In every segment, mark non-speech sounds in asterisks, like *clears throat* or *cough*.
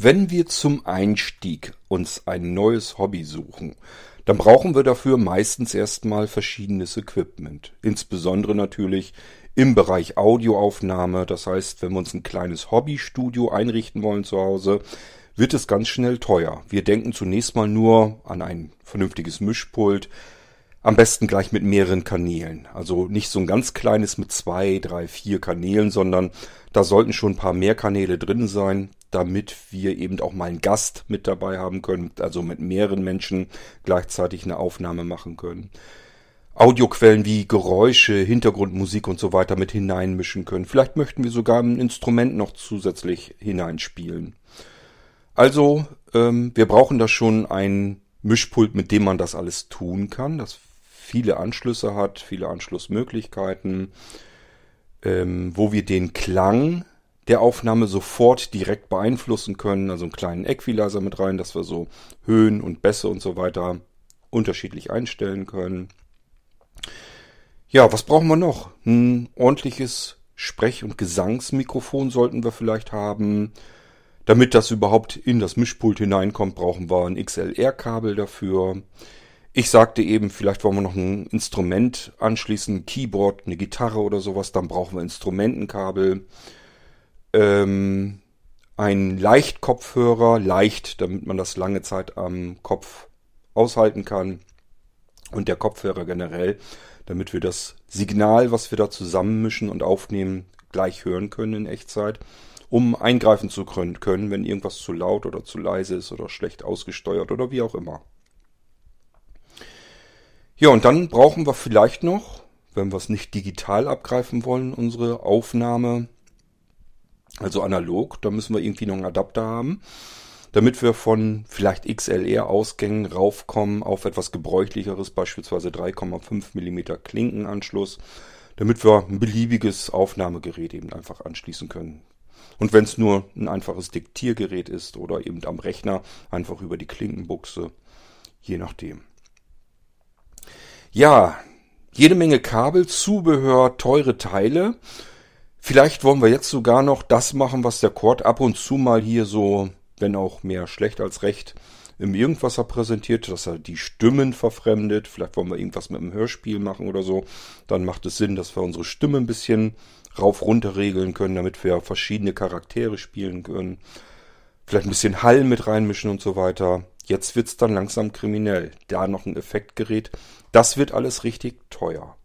Wenn wir zum Einstieg uns ein neues Hobby suchen, dann brauchen wir dafür meistens erstmal verschiedenes Equipment. Insbesondere natürlich im Bereich Audioaufnahme. Das heißt, wenn wir uns ein kleines Hobbystudio einrichten wollen zu Hause, wird es ganz schnell teuer. Wir denken zunächst mal nur an ein vernünftiges Mischpult, am besten gleich mit mehreren Kanälen. Also nicht so ein ganz kleines mit zwei, drei, vier Kanälen, sondern da sollten schon ein paar mehr Kanäle drin sein, damit wir eben auch mal einen Gast mit dabei haben können, also mit mehreren Menschen gleichzeitig eine Aufnahme machen können. Audioquellen wie Geräusche, Hintergrundmusik und so weiter mit hineinmischen können. Vielleicht möchten wir sogar ein Instrument noch zusätzlich hineinspielen. Also, ähm, wir brauchen da schon ein Mischpult, mit dem man das alles tun kann. Das viele Anschlüsse hat, viele Anschlussmöglichkeiten, ähm, wo wir den Klang der Aufnahme sofort direkt beeinflussen können. Also einen kleinen Equalizer mit rein, dass wir so Höhen und Bässe und so weiter unterschiedlich einstellen können. Ja, was brauchen wir noch? Ein ordentliches Sprech- und Gesangsmikrofon sollten wir vielleicht haben. Damit das überhaupt in das Mischpult hineinkommt, brauchen wir ein XLR-Kabel dafür. Ich sagte eben, vielleicht wollen wir noch ein Instrument anschließen, ein Keyboard, eine Gitarre oder sowas, dann brauchen wir Instrumentenkabel. Ähm, ein Leichtkopfhörer, leicht, damit man das lange Zeit am Kopf aushalten kann. Und der Kopfhörer generell, damit wir das Signal, was wir da zusammenmischen und aufnehmen, gleich hören können in Echtzeit, um eingreifen zu können, wenn irgendwas zu laut oder zu leise ist oder schlecht ausgesteuert oder wie auch immer. Ja, und dann brauchen wir vielleicht noch, wenn wir es nicht digital abgreifen wollen, unsere Aufnahme, also analog, da müssen wir irgendwie noch einen Adapter haben, damit wir von vielleicht XLR-Ausgängen raufkommen auf etwas gebräuchlicheres, beispielsweise 3,5 mm Klinkenanschluss, damit wir ein beliebiges Aufnahmegerät eben einfach anschließen können. Und wenn es nur ein einfaches Diktiergerät ist oder eben am Rechner einfach über die Klinkenbuchse, je nachdem. Ja, jede Menge Kabel, Zubehör, teure Teile. Vielleicht wollen wir jetzt sogar noch das machen, was der Cord ab und zu mal hier so, wenn auch mehr schlecht als recht, im Irgendwasser präsentiert, dass er die Stimmen verfremdet. Vielleicht wollen wir irgendwas mit dem Hörspiel machen oder so. Dann macht es Sinn, dass wir unsere Stimme ein bisschen rauf runter regeln können, damit wir verschiedene Charaktere spielen können. Vielleicht ein bisschen Hall mit reinmischen und so weiter. Jetzt wird's dann langsam kriminell. Da noch ein Effektgerät. Das wird alles richtig teuer.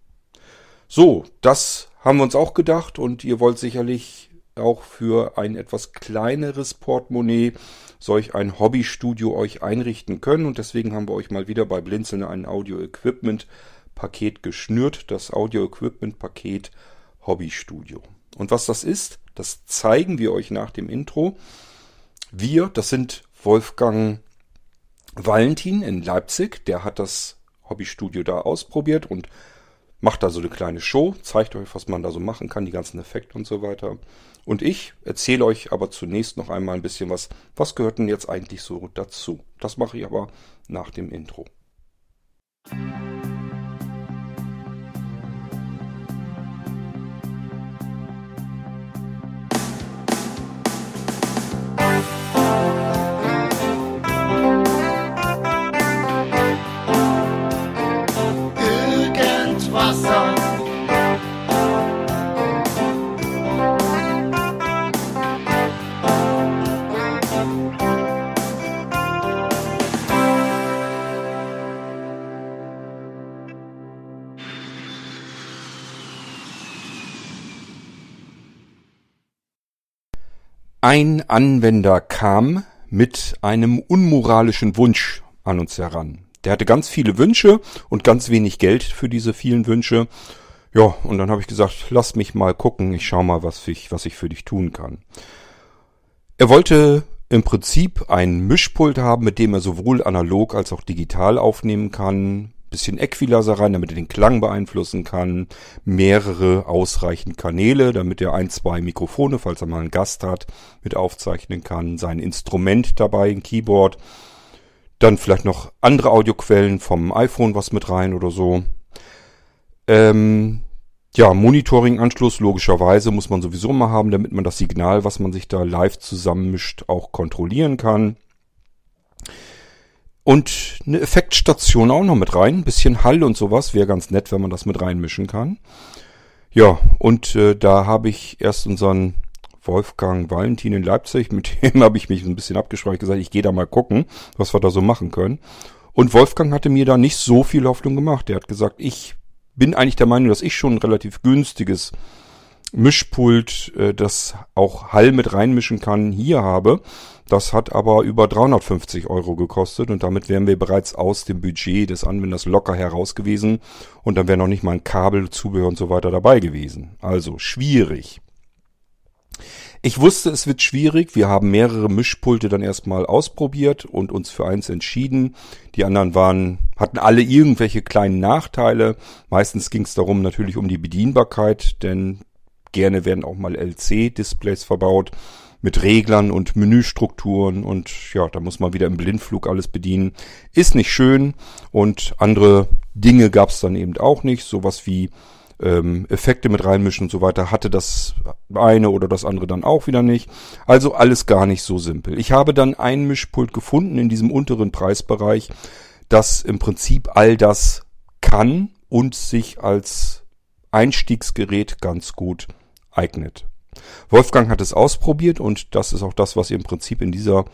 So, das haben wir uns auch gedacht und ihr wollt sicherlich auch für ein etwas kleineres Portemonnaie solch ein Hobbystudio euch einrichten können und deswegen haben wir euch mal wieder bei Blinzeln ein Audio Equipment Paket geschnürt, das Audio Equipment Paket Hobbystudio. Und was das ist, das zeigen wir euch nach dem Intro. Wir, das sind Wolfgang Valentin in Leipzig, der hat das Hobbystudio da ausprobiert und macht da so eine kleine Show, zeigt euch, was man da so machen kann, die ganzen Effekte und so weiter. Und ich erzähle euch aber zunächst noch einmal ein bisschen was, was gehört denn jetzt eigentlich so dazu. Das mache ich aber nach dem Intro. Musik Ein Anwender kam mit einem unmoralischen Wunsch an uns heran. Der hatte ganz viele Wünsche und ganz wenig Geld für diese vielen Wünsche. Ja, und dann habe ich gesagt, lass mich mal gucken, ich schau mal, was ich, was ich für dich tun kann. Er wollte im Prinzip ein Mischpult haben, mit dem er sowohl analog als auch digital aufnehmen kann, bisschen Equalizer rein, damit er den Klang beeinflussen kann, mehrere ausreichend Kanäle, damit er ein, zwei Mikrofone, falls er mal einen Gast hat, mit aufzeichnen kann, sein Instrument dabei, ein Keyboard, dann vielleicht noch andere Audioquellen vom iPhone was mit rein oder so. Ähm, Ja, Monitoring-Anschluss logischerweise muss man sowieso mal haben, damit man das Signal, was man sich da live zusammenmischt, auch kontrollieren kann. Und eine Effektstation auch noch mit rein. Ein bisschen Hall und sowas. Wäre ganz nett, wenn man das mit reinmischen kann. Ja, und äh, da habe ich erst unseren Wolfgang Valentin in Leipzig, mit *laughs* dem habe ich mich ein bisschen abgesprochen, gesagt, ich gehe da mal gucken, was wir da so machen können. Und Wolfgang hatte mir da nicht so viel Hoffnung gemacht. Der hat gesagt, ich bin eigentlich der Meinung, dass ich schon ein relativ günstiges Mischpult, äh, das auch Hall mit reinmischen kann, hier habe. Das hat aber über 350 Euro gekostet und damit wären wir bereits aus dem Budget des Anwenders locker heraus gewesen und dann wäre noch nicht mal ein Kabel, Zubehör und so weiter dabei gewesen. Also schwierig. Ich wusste, es wird schwierig. Wir haben mehrere Mischpulte dann erstmal ausprobiert und uns für eins entschieden. Die anderen waren, hatten alle irgendwelche kleinen Nachteile. Meistens ging es darum natürlich um die Bedienbarkeit, denn gerne werden auch mal LC-Displays verbaut mit Reglern und Menüstrukturen und ja, da muss man wieder im Blindflug alles bedienen. Ist nicht schön und andere Dinge gab es dann eben auch nicht. Sowas wie ähm, Effekte mit reinmischen und so weiter, hatte das eine oder das andere dann auch wieder nicht. Also alles gar nicht so simpel. Ich habe dann ein Mischpult gefunden in diesem unteren Preisbereich, das im Prinzip all das kann und sich als Einstiegsgerät ganz gut eignet. Wolfgang hat es ausprobiert und das ist auch das, was ihr im Prinzip in dieser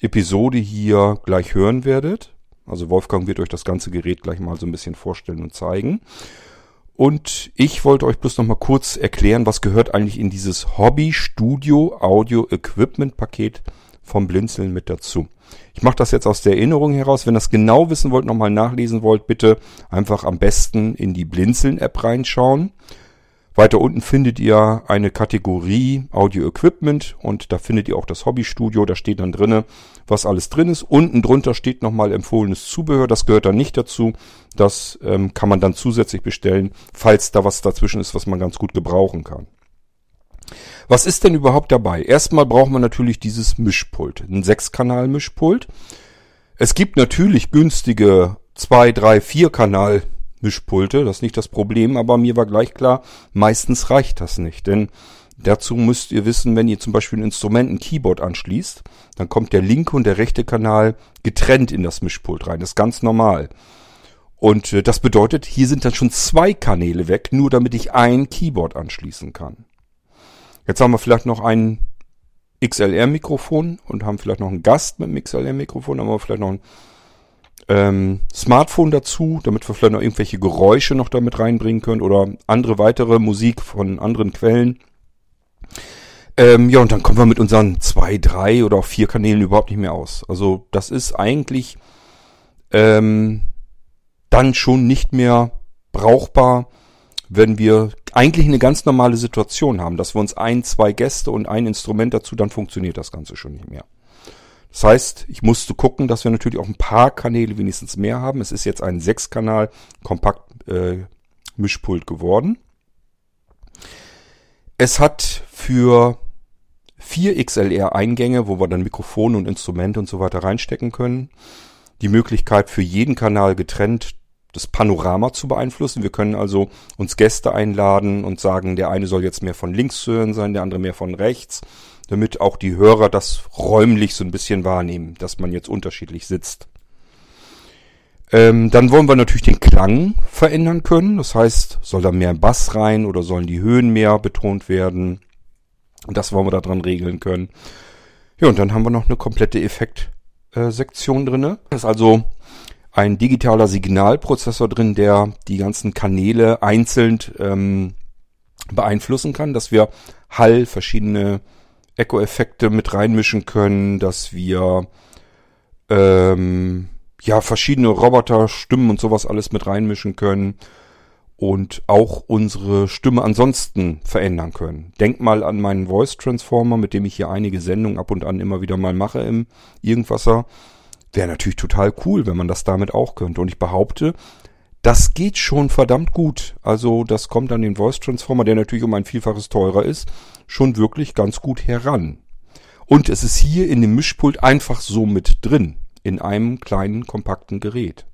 Episode hier gleich hören werdet. Also Wolfgang wird euch das ganze Gerät gleich mal so ein bisschen vorstellen und zeigen. Und ich wollte euch bloß noch mal kurz erklären, was gehört eigentlich in dieses Hobby Studio Audio Equipment Paket vom Blinzeln mit dazu. Ich mache das jetzt aus der Erinnerung heraus. Wenn ihr das genau wissen wollt, nochmal nachlesen wollt, bitte einfach am besten in die Blinzeln App reinschauen. Weiter unten findet ihr eine Kategorie Audio Equipment und da findet ihr auch das Hobbystudio. Da steht dann drinne, was alles drin ist. Unten drunter steht nochmal empfohlenes Zubehör. Das gehört dann nicht dazu. Das ähm, kann man dann zusätzlich bestellen, falls da was dazwischen ist, was man ganz gut gebrauchen kann. Was ist denn überhaupt dabei? Erstmal braucht man natürlich dieses Mischpult, ein Sechskanal-Mischpult. Es gibt natürlich günstige zwei, drei, vier Kanal Mischpulte, das ist nicht das Problem, aber mir war gleich klar, meistens reicht das nicht, denn dazu müsst ihr wissen, wenn ihr zum Beispiel ein Instrument, ein Keyboard anschließt, dann kommt der linke und der rechte Kanal getrennt in das Mischpult rein, das ist ganz normal. Und äh, das bedeutet, hier sind dann schon zwei Kanäle weg, nur damit ich ein Keyboard anschließen kann. Jetzt haben wir vielleicht noch ein XLR-Mikrofon und haben vielleicht noch einen Gast mit dem XLR-Mikrofon, haben wir vielleicht noch ein ähm, Smartphone dazu, damit wir vielleicht noch irgendwelche Geräusche noch damit reinbringen können oder andere weitere Musik von anderen Quellen. Ähm, ja, und dann kommen wir mit unseren zwei, drei oder auch vier Kanälen überhaupt nicht mehr aus. Also das ist eigentlich ähm, dann schon nicht mehr brauchbar, wenn wir eigentlich eine ganz normale Situation haben, dass wir uns ein, zwei Gäste und ein Instrument dazu, dann funktioniert das Ganze schon nicht mehr. Das heißt, ich musste gucken, dass wir natürlich auch ein paar Kanäle wenigstens mehr haben. Es ist jetzt ein Sechskanal Kompakt äh, Mischpult geworden. Es hat für vier XLR-Eingänge, wo wir dann Mikrofone und Instrumente und so weiter reinstecken können, die Möglichkeit für jeden Kanal getrennt das Panorama zu beeinflussen. Wir können also uns Gäste einladen und sagen, der eine soll jetzt mehr von links zu hören sein, der andere mehr von rechts damit auch die Hörer das räumlich so ein bisschen wahrnehmen, dass man jetzt unterschiedlich sitzt. Ähm, dann wollen wir natürlich den Klang verändern können. Das heißt, soll da mehr Bass rein oder sollen die Höhen mehr betont werden? Das wollen wir da dran regeln können. Ja, und dann haben wir noch eine komplette Effektsektion äh, drinne. Das ist also ein digitaler Signalprozessor drin, der die ganzen Kanäle einzeln ähm, beeinflussen kann, dass wir Hall, verschiedene Echo-Effekte mit reinmischen können, dass wir ähm, ja verschiedene Roboter, Stimmen und sowas alles mit reinmischen können und auch unsere Stimme ansonsten verändern können. Denk mal an meinen Voice Transformer, mit dem ich hier einige Sendungen ab und an immer wieder mal mache im Irgendwasser. Wäre natürlich total cool, wenn man das damit auch könnte. Und ich behaupte, das geht schon verdammt gut. Also das kommt an den Voice Transformer, der natürlich um ein Vielfaches teurer ist, schon wirklich ganz gut heran. Und es ist hier in dem Mischpult einfach so mit drin, in einem kleinen kompakten Gerät.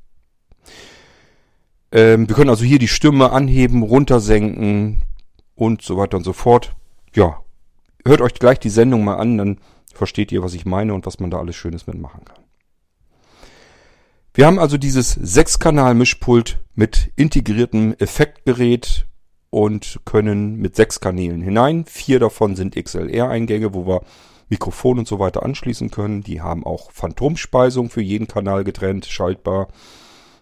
Ähm, wir können also hier die Stimme anheben, runtersenken und so weiter und so fort. Ja, hört euch gleich die Sendung mal an, dann versteht ihr, was ich meine und was man da alles Schönes mitmachen kann. Wir haben also dieses Sechskanal-Mischpult mit integriertem Effektgerät und können mit sechs Kanälen hinein. Vier davon sind XLR-Eingänge, wo wir Mikrofon und so weiter anschließen können. Die haben auch Phantomspeisung für jeden Kanal getrennt, schaltbar.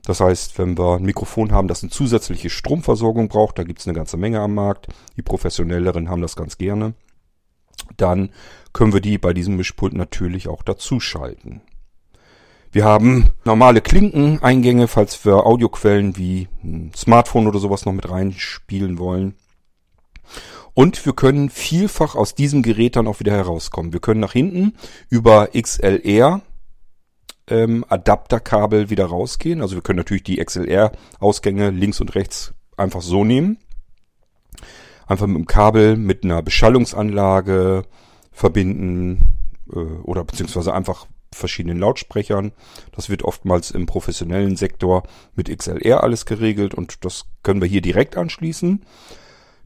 Das heißt, wenn wir ein Mikrofon haben, das eine zusätzliche Stromversorgung braucht, da gibt es eine ganze Menge am Markt. Die professionelleren haben das ganz gerne. Dann können wir die bei diesem Mischpult natürlich auch dazu schalten. Wir haben normale Klinkeneingänge, falls wir Audioquellen wie ein Smartphone oder sowas noch mit reinspielen wollen. Und wir können vielfach aus diesem Gerät dann auch wieder herauskommen. Wir können nach hinten über XLR ähm, Adapterkabel wieder rausgehen. Also wir können natürlich die XLR-Ausgänge links und rechts einfach so nehmen. Einfach mit dem Kabel mit einer Beschallungsanlage verbinden äh, oder beziehungsweise einfach verschiedenen Lautsprechern. Das wird oftmals im professionellen Sektor mit XLR alles geregelt und das können wir hier direkt anschließen.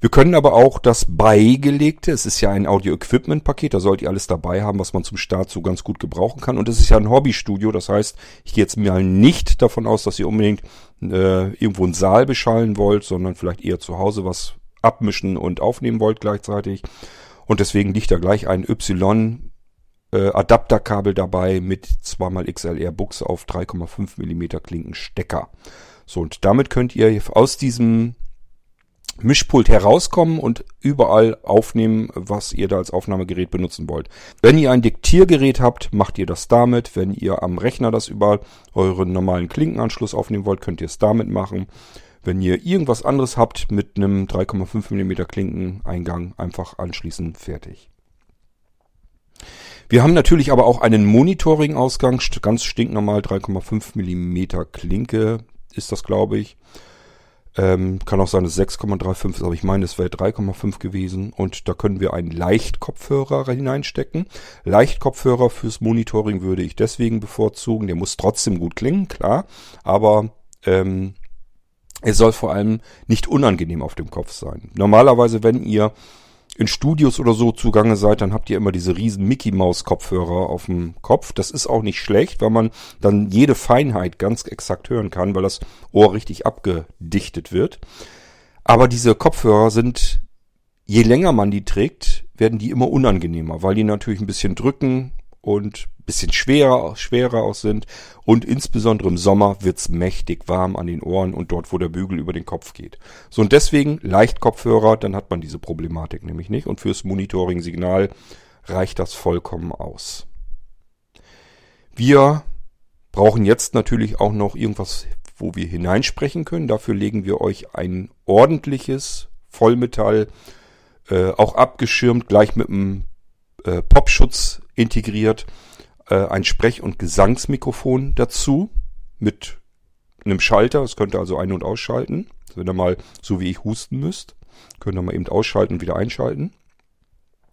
Wir können aber auch das beigelegte, es ist ja ein Audio-Equipment-Paket, da sollt ihr alles dabei haben, was man zum Start so ganz gut gebrauchen kann. Und es ist ja ein Hobbystudio, das heißt, ich gehe jetzt mal nicht davon aus, dass ihr unbedingt äh, irgendwo einen Saal beschallen wollt, sondern vielleicht eher zu Hause was abmischen und aufnehmen wollt gleichzeitig. Und deswegen liegt da gleich ein Y äh, Adapterkabel dabei mit zweimal XLR Buchse auf 3,5 mm Klinkenstecker. So, und damit könnt ihr aus diesem Mischpult herauskommen und überall aufnehmen, was ihr da als Aufnahmegerät benutzen wollt. Wenn ihr ein Diktiergerät habt, macht ihr das damit. Wenn ihr am Rechner das über euren normalen Klinkenanschluss aufnehmen wollt, könnt ihr es damit machen. Wenn ihr irgendwas anderes habt mit einem 3,5 mm Klinkeneingang, einfach anschließen, fertig. Wir haben natürlich aber auch einen Monitoring-Ausgang, ganz stinknormal 3,5 mm Klinke ist das, glaube ich. Ähm, kann auch sein, dass 6,35 ist, aber ich meine, es wäre 3,5 gewesen. Und da können wir einen Leichtkopfhörer hineinstecken. Leichtkopfhörer fürs Monitoring würde ich deswegen bevorzugen. Der muss trotzdem gut klingen, klar. Aber ähm, er soll vor allem nicht unangenehm auf dem Kopf sein. Normalerweise, wenn ihr in Studios oder so zugange seid, dann habt ihr immer diese riesen Mickey Maus Kopfhörer auf dem Kopf. Das ist auch nicht schlecht, weil man dann jede Feinheit ganz exakt hören kann, weil das Ohr richtig abgedichtet wird. Aber diese Kopfhörer sind, je länger man die trägt, werden die immer unangenehmer, weil die natürlich ein bisschen drücken, und bisschen schwerer, schwerer auch sind. Und insbesondere im Sommer wird's mächtig warm an den Ohren und dort, wo der Bügel über den Kopf geht. So und deswegen leicht Kopfhörer, dann hat man diese Problematik nämlich nicht. Und fürs Monitoring-Signal reicht das vollkommen aus. Wir brauchen jetzt natürlich auch noch irgendwas, wo wir hineinsprechen können. Dafür legen wir euch ein ordentliches Vollmetall, äh, auch abgeschirmt, gleich mit einem äh, Popschutz integriert, äh, ein Sprech- und Gesangsmikrofon dazu mit einem Schalter. Das könnt ihr also ein- und ausschalten. Wenn ihr mal so wie ich husten müsst, könnt ihr mal eben ausschalten und wieder einschalten.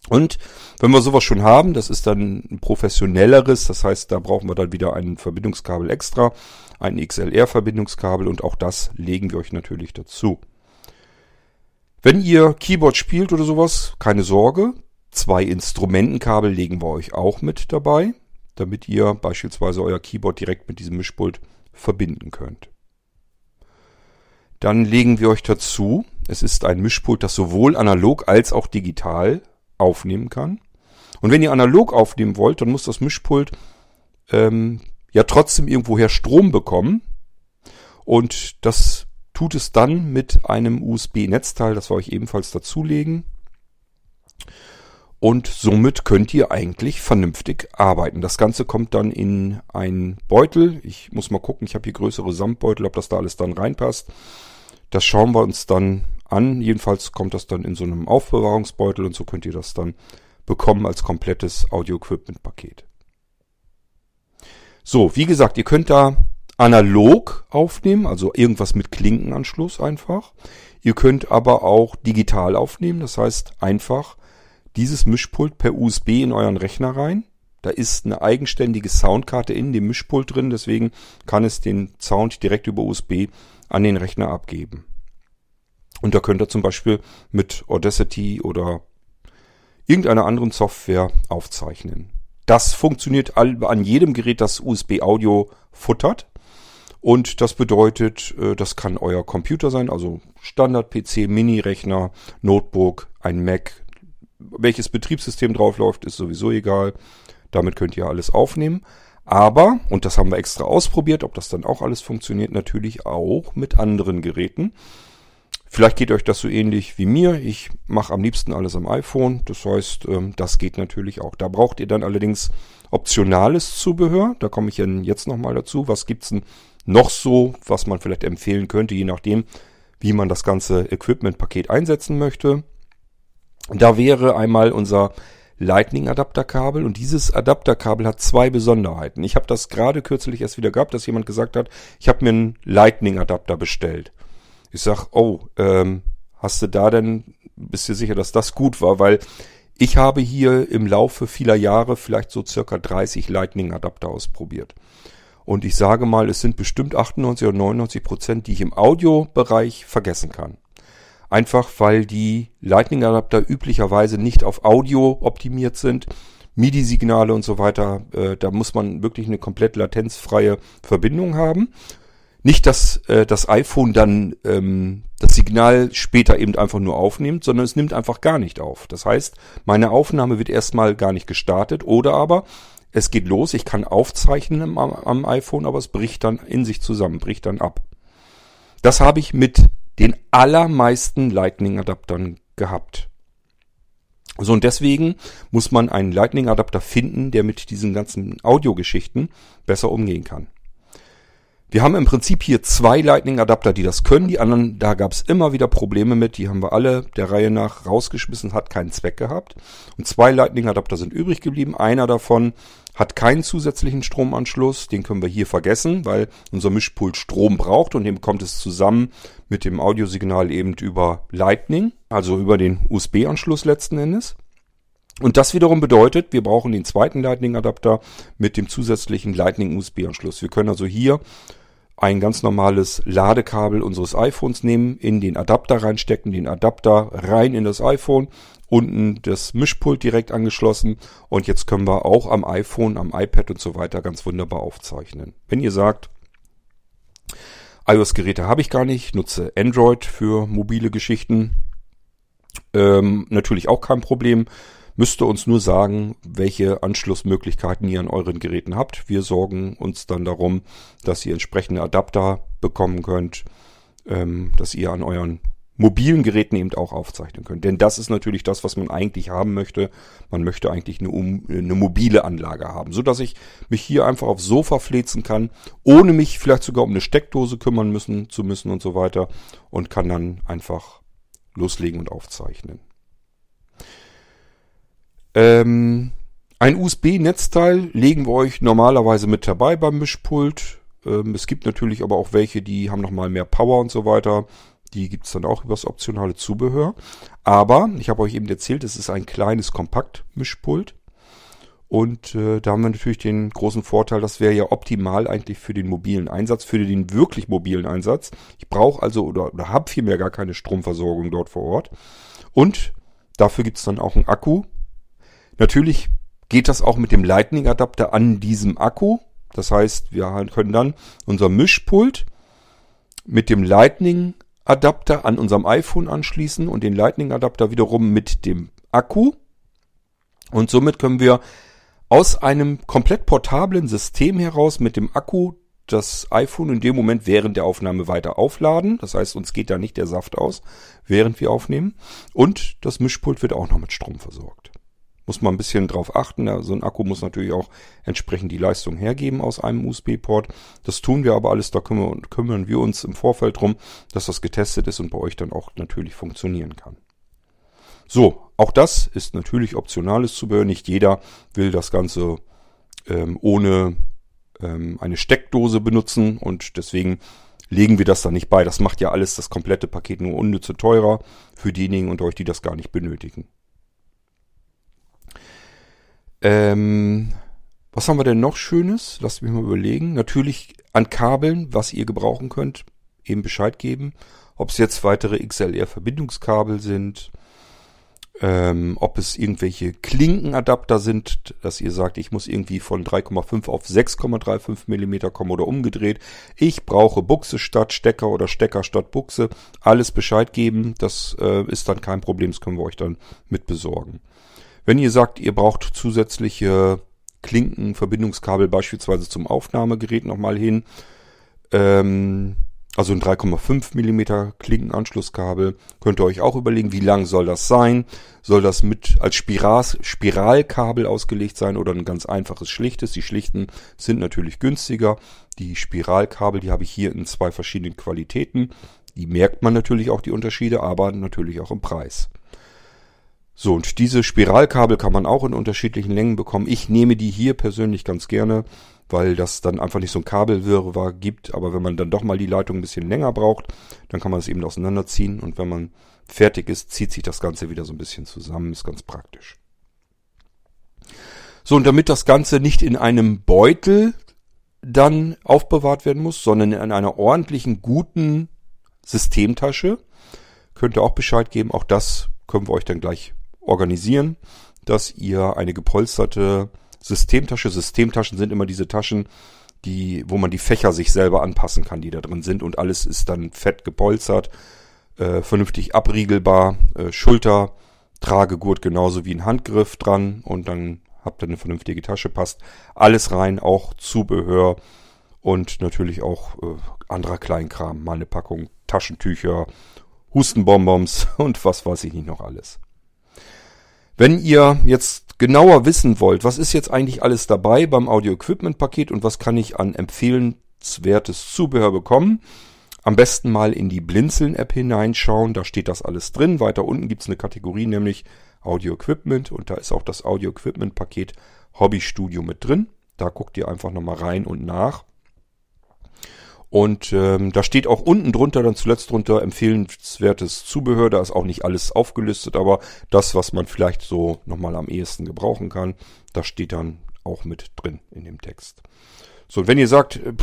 Und wenn wir sowas schon haben, das ist dann ein professionelleres, das heißt, da brauchen wir dann wieder ein Verbindungskabel extra, ein XLR-Verbindungskabel und auch das legen wir euch natürlich dazu. Wenn ihr Keyboard spielt oder sowas, keine Sorge, Zwei Instrumentenkabel legen wir euch auch mit dabei, damit ihr beispielsweise euer Keyboard direkt mit diesem Mischpult verbinden könnt. Dann legen wir euch dazu, es ist ein Mischpult, das sowohl analog als auch digital aufnehmen kann. Und wenn ihr analog aufnehmen wollt, dann muss das Mischpult ähm, ja trotzdem irgendwoher Strom bekommen. Und das tut es dann mit einem USB-Netzteil, das wir euch ebenfalls dazulegen. Und somit könnt ihr eigentlich vernünftig arbeiten. Das Ganze kommt dann in einen Beutel. Ich muss mal gucken, ich habe hier größere Samtbeutel, ob das da alles dann reinpasst. Das schauen wir uns dann an. Jedenfalls kommt das dann in so einem Aufbewahrungsbeutel und so könnt ihr das dann bekommen als komplettes Audio-Equipment-Paket. So, wie gesagt, ihr könnt da analog aufnehmen, also irgendwas mit Klinkenanschluss einfach. Ihr könnt aber auch digital aufnehmen, das heißt einfach dieses Mischpult per USB in euren Rechner rein. Da ist eine eigenständige Soundkarte in dem Mischpult drin, deswegen kann es den Sound direkt über USB an den Rechner abgeben. Und da könnt ihr zum Beispiel mit Audacity oder irgendeiner anderen Software aufzeichnen. Das funktioniert an jedem Gerät, das USB-Audio futtert. Und das bedeutet, äh, das kann euer Computer sein, also Standard-PC, Mini-Rechner, Notebook, ein Mac. Welches Betriebssystem draufläuft, ist sowieso egal. Damit könnt ihr alles aufnehmen. Aber, und das haben wir extra ausprobiert, ob das dann auch alles funktioniert, natürlich auch mit anderen Geräten. Vielleicht geht euch das so ähnlich wie mir. Ich mache am liebsten alles am iPhone. Das heißt, ähm, das geht natürlich auch. Da braucht ihr dann allerdings optionales Zubehör. Da komme ich jetzt nochmal dazu. Was gibt's denn noch so, was man vielleicht empfehlen könnte, je nachdem, wie man das ganze Equipment-Paket einsetzen möchte. Da wäre einmal unser Lightning-Adapterkabel und dieses Adapterkabel hat zwei Besonderheiten. Ich habe das gerade kürzlich erst wieder gehabt, dass jemand gesagt hat, ich habe mir einen Lightning-Adapter bestellt. Ich sag, oh, ähm, hast du da denn, bist du sicher, dass das gut war? Weil ich habe hier im Laufe vieler Jahre vielleicht so circa 30 Lightning-Adapter ausprobiert. Und ich sage mal, es sind bestimmt 98 oder 99 Prozent, die ich im Audiobereich vergessen kann. Einfach weil die Lightning-Adapter üblicherweise nicht auf Audio optimiert sind. MIDI-Signale und so weiter, äh, da muss man wirklich eine komplett latenzfreie Verbindung haben. Nicht, dass äh, das iPhone dann ähm, das Signal später eben einfach nur aufnimmt, sondern es nimmt einfach gar nicht auf. Das heißt, meine Aufnahme wird erstmal gar nicht gestartet oder aber es geht los, ich kann aufzeichnen am, am iPhone, aber es bricht dann in sich zusammen, bricht dann ab. Das habe ich mit den allermeisten Lightning-Adaptern gehabt. So, und deswegen muss man einen Lightning-Adapter finden, der mit diesen ganzen Audiogeschichten besser umgehen kann. Wir haben im Prinzip hier zwei Lightning-Adapter, die das können. Die anderen, da gab es immer wieder Probleme mit. Die haben wir alle der Reihe nach rausgeschmissen, hat keinen Zweck gehabt. Und zwei Lightning-Adapter sind übrig geblieben. Einer davon hat keinen zusätzlichen Stromanschluss. Den können wir hier vergessen, weil unser Mischpult Strom braucht und dem kommt es zusammen mit dem Audiosignal eben über Lightning, also über den USB-Anschluss letzten Endes. Und das wiederum bedeutet, wir brauchen den zweiten Lightning-Adapter mit dem zusätzlichen Lightning-USB-Anschluss. Wir können also hier ein ganz normales Ladekabel unseres iPhones nehmen, in den Adapter reinstecken, den Adapter rein in das iPhone, unten das Mischpult direkt angeschlossen und jetzt können wir auch am iPhone, am iPad und so weiter ganz wunderbar aufzeichnen. Wenn ihr sagt, iOS-Geräte habe ich gar nicht, nutze Android für mobile Geschichten, ähm, natürlich auch kein Problem müsst ihr uns nur sagen, welche Anschlussmöglichkeiten ihr an euren Geräten habt. Wir sorgen uns dann darum, dass ihr entsprechende Adapter bekommen könnt, ähm, dass ihr an euren mobilen Geräten eben auch aufzeichnen könnt. Denn das ist natürlich das, was man eigentlich haben möchte. Man möchte eigentlich eine, eine mobile Anlage haben, so dass ich mich hier einfach aufs Sofa flezen kann, ohne mich vielleicht sogar um eine Steckdose kümmern müssen zu müssen und so weiter und kann dann einfach loslegen und aufzeichnen. Ähm, ein USB-Netzteil legen wir euch normalerweise mit dabei beim Mischpult. Ähm, es gibt natürlich aber auch welche, die haben nochmal mehr Power und so weiter. Die gibt's dann auch übers optionale Zubehör. Aber ich habe euch eben erzählt, es ist ein kleines Kompakt-Mischpult. Und äh, da haben wir natürlich den großen Vorteil, das wäre ja optimal eigentlich für den mobilen Einsatz, für den wirklich mobilen Einsatz. Ich brauche also oder, oder habe vielmehr gar keine Stromversorgung dort vor Ort. Und dafür gibt's dann auch einen Akku, Natürlich geht das auch mit dem Lightning-Adapter an diesem Akku. Das heißt, wir können dann unser Mischpult mit dem Lightning-Adapter an unserem iPhone anschließen und den Lightning-Adapter wiederum mit dem Akku. Und somit können wir aus einem komplett portablen System heraus mit dem Akku das iPhone in dem Moment während der Aufnahme weiter aufladen. Das heißt, uns geht da nicht der Saft aus, während wir aufnehmen. Und das Mischpult wird auch noch mit Strom versorgt muss man ein bisschen drauf achten. So ein Akku muss natürlich auch entsprechend die Leistung hergeben aus einem USB-Port. Das tun wir aber alles, da kümmern, kümmern wir uns im Vorfeld drum, dass das getestet ist und bei euch dann auch natürlich funktionieren kann. So, auch das ist natürlich optionales Zubehör. Nicht jeder will das Ganze ähm, ohne ähm, eine Steckdose benutzen und deswegen legen wir das da nicht bei. Das macht ja alles das komplette Paket nur unnütze teurer für diejenigen unter euch, die das gar nicht benötigen. Ähm, was haben wir denn noch Schönes? Lasst mich mal überlegen. Natürlich an Kabeln, was ihr gebrauchen könnt. eben Bescheid geben, ob es jetzt weitere XLR-Verbindungskabel sind, ähm, ob es irgendwelche Klinkenadapter sind, dass ihr sagt, ich muss irgendwie von 3,5 auf 6,35 Millimeter kommen oder umgedreht. Ich brauche Buchse statt Stecker oder Stecker statt Buchse. Alles Bescheid geben, das äh, ist dann kein Problem, das können wir euch dann mit besorgen. Wenn ihr sagt, ihr braucht zusätzliche Klinkenverbindungskabel beispielsweise zum Aufnahmegerät nochmal hin, ähm, also ein 3,5 mm Klinkenanschlusskabel. Könnt ihr euch auch überlegen, wie lang soll das sein? Soll das mit als Spiral, Spiralkabel ausgelegt sein oder ein ganz einfaches schlichtes? Die schlichten sind natürlich günstiger. Die Spiralkabel, die habe ich hier in zwei verschiedenen Qualitäten. Die merkt man natürlich auch die Unterschiede, aber natürlich auch im Preis. So, und diese Spiralkabel kann man auch in unterschiedlichen Längen bekommen. Ich nehme die hier persönlich ganz gerne weil das dann einfach nicht so ein Kabelwirrwarr gibt. Aber wenn man dann doch mal die Leitung ein bisschen länger braucht, dann kann man es eben auseinanderziehen und wenn man fertig ist, zieht sich das Ganze wieder so ein bisschen zusammen. Ist ganz praktisch. So, und damit das Ganze nicht in einem Beutel dann aufbewahrt werden muss, sondern in einer ordentlichen, guten Systemtasche, könnt ihr auch Bescheid geben. Auch das können wir euch dann gleich organisieren, dass ihr eine gepolsterte Systemtasche. Systemtaschen sind immer diese Taschen, die, wo man die Fächer sich selber anpassen kann, die da drin sind und alles ist dann fett gepolstert, äh, vernünftig abriegelbar, äh, Schulter, Tragegurt genauso wie ein Handgriff dran und dann habt ihr eine vernünftige Tasche, passt alles rein, auch Zubehör und natürlich auch äh, anderer Kleinkram, mal eine Packung Taschentücher, Hustenbonbons *laughs* und was weiß ich nicht noch alles. Wenn ihr jetzt genauer wissen wollt, was ist jetzt eigentlich alles dabei beim Audio-Equipment-Paket und was kann ich an empfehlenswertes Zubehör bekommen, am besten mal in die Blinzeln-App hineinschauen, da steht das alles drin. Weiter unten gibt es eine Kategorie, nämlich Audio-Equipment und da ist auch das Audio-Equipment-Paket Hobby Studio mit drin. Da guckt ihr einfach nochmal rein und nach. Und ähm, da steht auch unten drunter, dann zuletzt drunter empfehlenswertes Zubehör. Da ist auch nicht alles aufgelistet, aber das, was man vielleicht so nochmal am ehesten gebrauchen kann, das steht dann auch mit drin in dem Text. So, wenn ihr sagt, äh,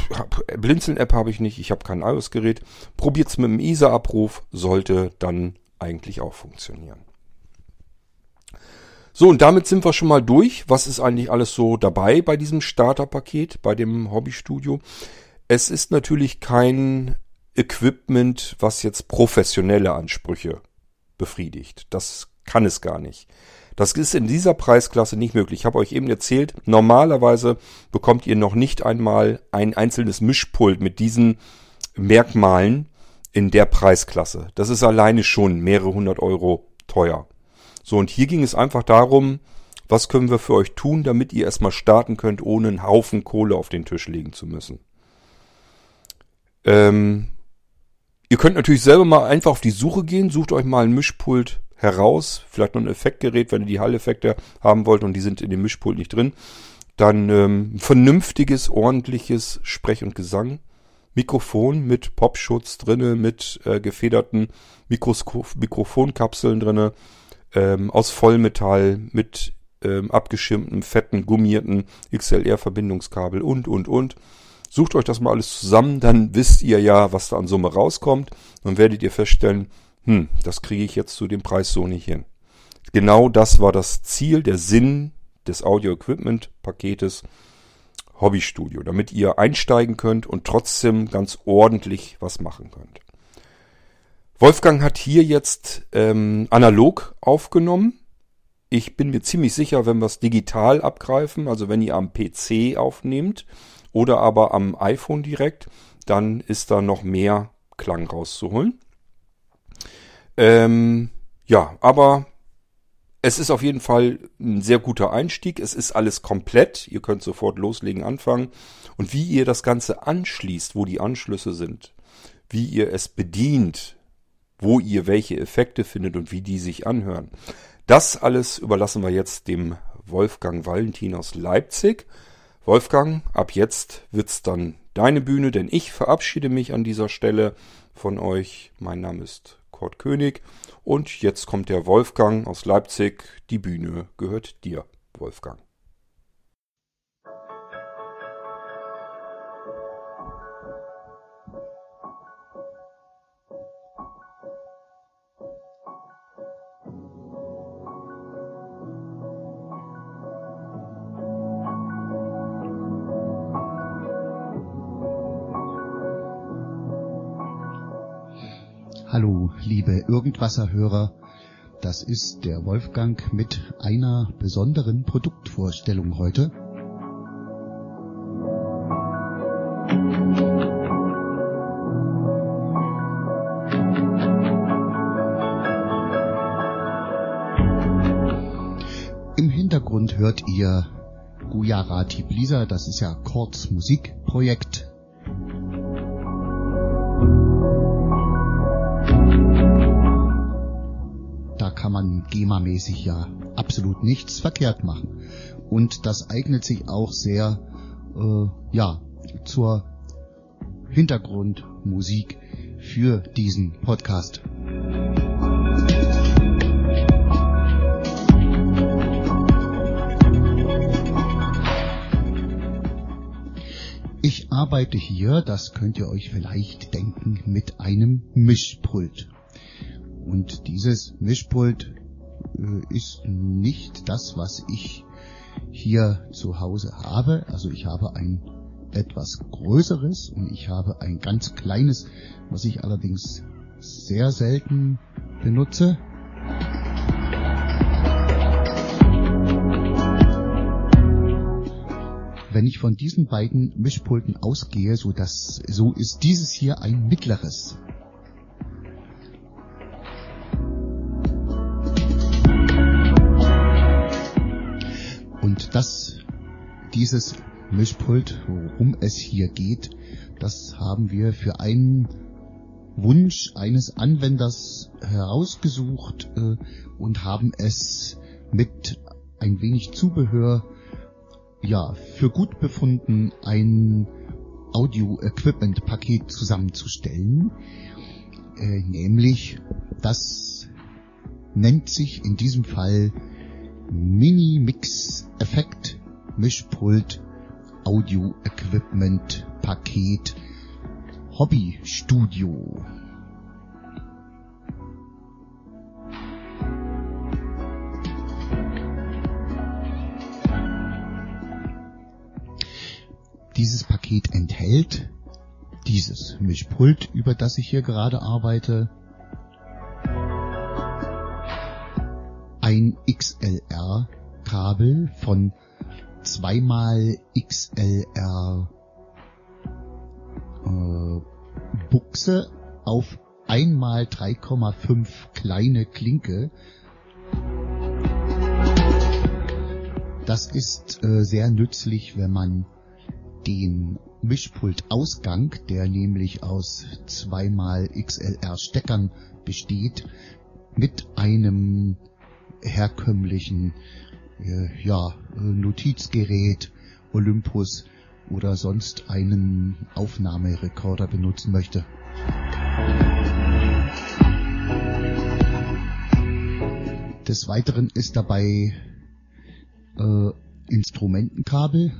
Blinzeln-App habe ich nicht, ich habe kein iOS-Gerät, probiert's mit dem ISA-Abruf, sollte dann eigentlich auch funktionieren. So, und damit sind wir schon mal durch. Was ist eigentlich alles so dabei bei diesem Starterpaket, bei dem Hobbystudio? Es ist natürlich kein Equipment, was jetzt professionelle Ansprüche befriedigt. Das kann es gar nicht. Das ist in dieser Preisklasse nicht möglich. Ich habe euch eben erzählt, normalerweise bekommt ihr noch nicht einmal ein einzelnes Mischpult mit diesen Merkmalen in der Preisklasse. Das ist alleine schon mehrere hundert Euro teuer. So, und hier ging es einfach darum, was können wir für euch tun, damit ihr erstmal starten könnt, ohne einen Haufen Kohle auf den Tisch legen zu müssen. Ähm, ihr könnt natürlich selber mal einfach auf die Suche gehen, sucht euch mal ein Mischpult heraus, vielleicht noch ein Effektgerät, wenn ihr die Hall-Effekte haben wollt und die sind in dem Mischpult nicht drin. Dann ähm, vernünftiges, ordentliches Sprech- und Gesang. Mikrofon mit Popschutz drinne, mit äh, gefederten Mikrofonkapseln drinne, ähm, aus Vollmetall, mit ähm, abgeschirmtem, fetten, gummierten XLR-Verbindungskabel und, und, und. Sucht euch das mal alles zusammen, dann wisst ihr ja, was da an Summe rauskommt. Dann werdet ihr feststellen, hm, das kriege ich jetzt zu dem Preis so nicht hin. Genau das war das Ziel, der Sinn des Audio-Equipment-Paketes Hobbystudio, damit ihr einsteigen könnt und trotzdem ganz ordentlich was machen könnt. Wolfgang hat hier jetzt ähm, analog aufgenommen. Ich bin mir ziemlich sicher, wenn wir es digital abgreifen, also wenn ihr am PC aufnehmt, oder aber am iPhone direkt, dann ist da noch mehr Klang rauszuholen. Ähm, ja, aber es ist auf jeden Fall ein sehr guter Einstieg. Es ist alles komplett. Ihr könnt sofort loslegen, anfangen. Und wie ihr das Ganze anschließt, wo die Anschlüsse sind, wie ihr es bedient, wo ihr welche Effekte findet und wie die sich anhören. Das alles überlassen wir jetzt dem Wolfgang Valentin aus Leipzig. Wolfgang, ab jetzt wird's dann deine Bühne, denn ich verabschiede mich an dieser Stelle von euch. Mein Name ist Kurt König und jetzt kommt der Wolfgang aus Leipzig. Die Bühne gehört dir, Wolfgang. Liebe Irgendwasserhörer. Das ist der Wolfgang mit einer besonderen Produktvorstellung heute. Im Hintergrund hört ihr Gujarati Blisa, das ist ja Korts Musikprojekt. GEMA-mäßig ja absolut nichts verkehrt machen. Und das eignet sich auch sehr, äh, ja, zur Hintergrundmusik für diesen Podcast. Ich arbeite hier, das könnt ihr euch vielleicht denken, mit einem Mischpult. Und dieses Mischpult ist nicht das, was ich hier zu Hause habe. Also ich habe ein etwas größeres und ich habe ein ganz kleines, was ich allerdings sehr selten benutze. Wenn ich von diesen beiden Mischpulten ausgehe, so dass so ist dieses hier ein mittleres. Dieses Mischpult, worum es hier geht, das haben wir für einen Wunsch eines Anwenders herausgesucht äh, und haben es mit ein wenig Zubehör ja für gut befunden, ein Audio-Equipment-Paket zusammenzustellen. Äh, nämlich, das nennt sich in diesem Fall Mini-Mix Effekt Mischpult Audio Equipment Paket Hobby Studio. Dieses Paket enthält dieses Mischpult, über das ich hier gerade arbeite, ein XLR-Kabel von 2 XLR äh, Buchse auf 1 3,5 kleine Klinke. Das ist äh, sehr nützlich, wenn man den Mischpultausgang, der nämlich aus 2 XLR Steckern besteht, mit einem herkömmlichen ja, Notizgerät, Olympus oder sonst einen Aufnahmerekorder benutzen möchte. Des Weiteren ist dabei äh, Instrumentenkabel.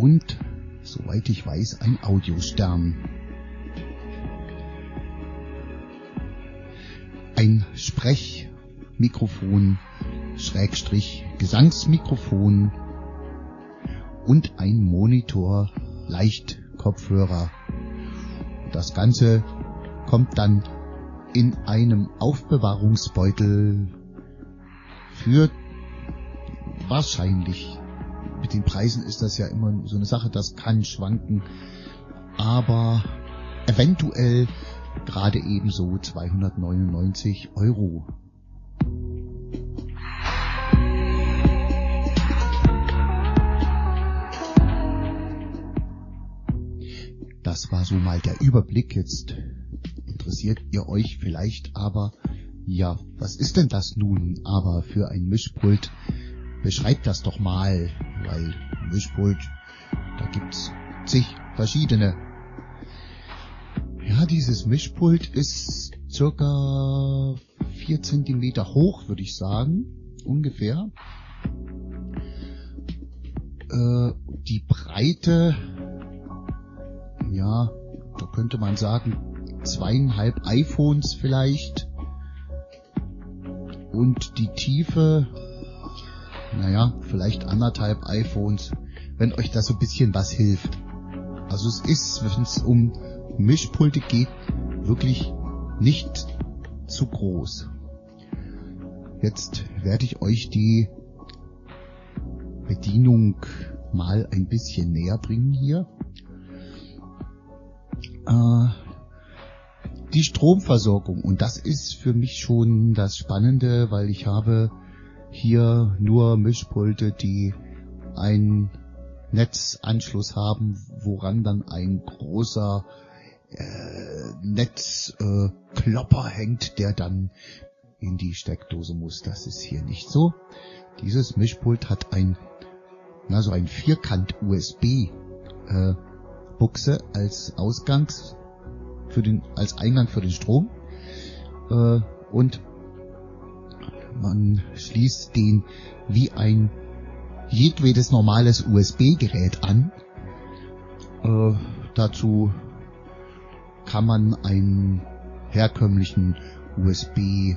Und, soweit ich weiß, ein Audiostern. Ein Sprechmikrofon, Schrägstrich Gesangsmikrofon und ein Monitor, Leichtkopfhörer. Das Ganze kommt dann in einem Aufbewahrungsbeutel für wahrscheinlich mit den Preisen ist das ja immer so eine Sache, das kann schwanken, aber eventuell gerade ebenso 299 Euro. Das war so mal der Überblick. Jetzt interessiert ihr euch vielleicht aber, ja, was ist denn das nun aber für ein Mischpult? Beschreibt das doch mal, weil Mischpult, da gibt's zig verschiedene. Ja, dieses Mischpult ist circa vier Zentimeter hoch, würde ich sagen, ungefähr. Äh, die Breite, ja, da könnte man sagen, zweieinhalb iPhones vielleicht. Und die Tiefe, naja, vielleicht anderthalb iPhones, wenn euch da so ein bisschen was hilft. Also es ist, wenn es um Mischpulte geht, wirklich nicht zu groß. Jetzt werde ich euch die Bedienung mal ein bisschen näher bringen hier. Äh, die Stromversorgung und das ist für mich schon das Spannende, weil ich habe hier nur Mischpulte, die einen Netzanschluss haben, woran dann ein großer äh, Netzklopper äh, hängt, der dann in die Steckdose muss. Das ist hier nicht so. Dieses Mischpult hat ein, na so ein Vierkant USB äh, Buchse als Ausgangs für den, als Eingang für den Strom äh, und man schließt den wie ein jedwedes normales USB-Gerät an. Äh, dazu kann man einen herkömmlichen USB äh,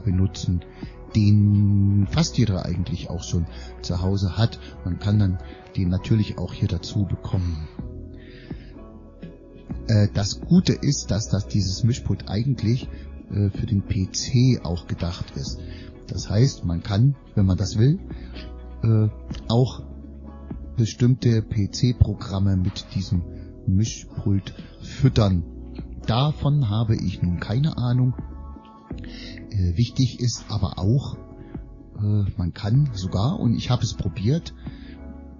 benutzen, den fast jeder eigentlich auch schon zu Hause hat. Man kann dann den natürlich auch hier dazu bekommen. Äh, das Gute ist, dass das dieses Mischpult eigentlich äh, für den PC auch gedacht ist. Das heißt, man kann, wenn man das will, äh, auch bestimmte PC-Programme mit diesem Mischpult füttern. Davon habe ich nun keine Ahnung. Äh, wichtig ist aber auch, äh, man kann sogar, und ich habe es probiert,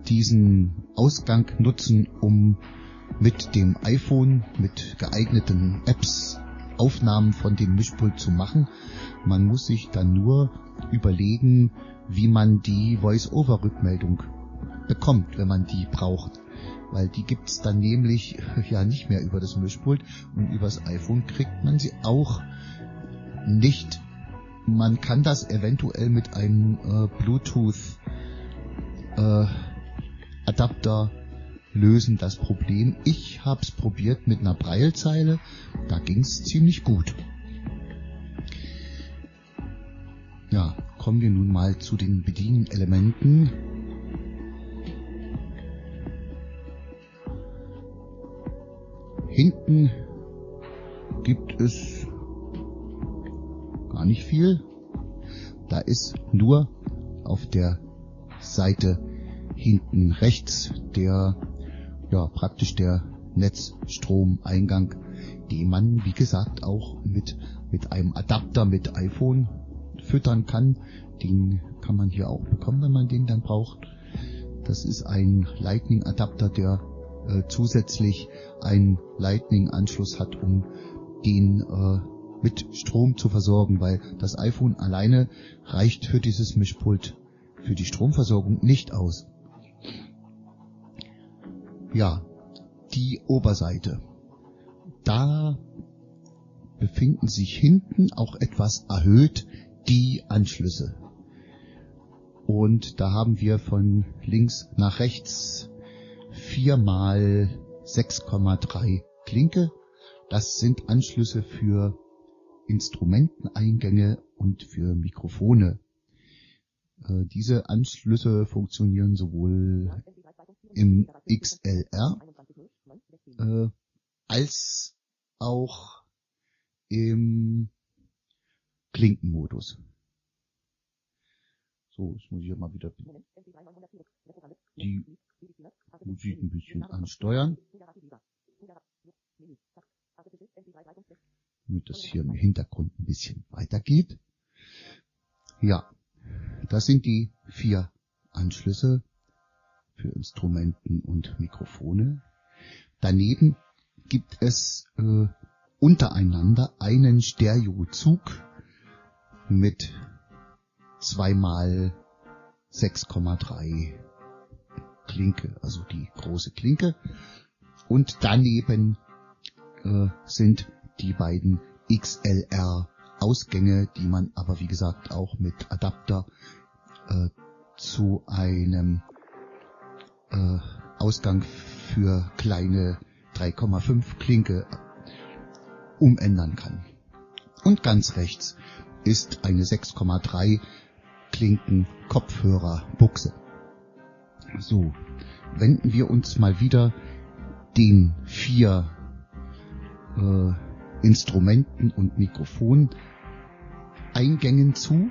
diesen Ausgang nutzen, um mit dem iPhone, mit geeigneten Apps Aufnahmen von dem Mischpult zu machen. Man muss sich dann nur überlegen, wie man die Voice-Over-Rückmeldung bekommt, wenn man die braucht. Weil die gibt's dann nämlich *laughs* ja nicht mehr über das Mischpult und übers iPhone kriegt man sie auch nicht. Man kann das eventuell mit einem äh, Bluetooth äh, Adapter lösen, das Problem. Ich hab's probiert mit einer Breilzeile, da ging's ziemlich gut. Ja, kommen wir nun mal zu den Bedienelementen. Hinten gibt es gar nicht viel. Da ist nur auf der Seite hinten rechts der, ja, praktisch der Netzstromeingang, den man, wie gesagt, auch mit, mit einem Adapter mit iPhone füttern kann. Den kann man hier auch bekommen, wenn man den dann braucht. Das ist ein Lightning Adapter, der äh, zusätzlich einen Lightning Anschluss hat, um den äh, mit Strom zu versorgen, weil das iPhone alleine reicht für dieses Mischpult für die Stromversorgung nicht aus. Ja, die Oberseite. Da befinden sich hinten auch etwas erhöht die Anschlüsse. Und da haben wir von links nach rechts 4 mal 6,3 Klinke. Das sind Anschlüsse für Instrumenteneingänge und für Mikrofone. Äh, diese Anschlüsse funktionieren sowohl im XLR äh, als auch im Klinkenmodus. So, jetzt muss ich ja mal wieder die Musik ein bisschen ansteuern damit das hier im Hintergrund ein bisschen weitergeht. Ja, das sind die vier Anschlüsse für Instrumenten und Mikrofone. Daneben gibt es äh, untereinander einen Stereozug mit zweimal 6,3 Klinke, also die große Klinke. Und daneben äh, sind die beiden XLR Ausgänge, die man aber wie gesagt auch mit Adapter äh, zu einem äh, Ausgang für kleine 3,5 Klinke umändern kann. Und ganz rechts ist eine 6,3 Klinken Kopfhörerbuchse. So, wenden wir uns mal wieder den vier äh, Instrumenten und Mikrofoneingängen zu.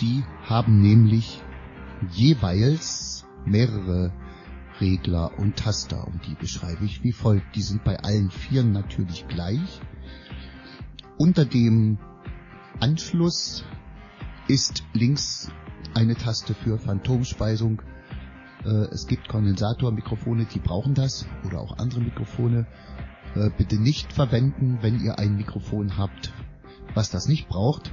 Die haben nämlich jeweils mehrere Regler und Taster und die beschreibe ich wie folgt. Die sind bei allen Vieren natürlich gleich. Unter dem Anschluss ist links eine Taste für Phantomspeisung. Äh, es gibt Kondensatormikrofone, die brauchen das oder auch andere Mikrofone. Äh, bitte nicht verwenden, wenn ihr ein Mikrofon habt, was das nicht braucht,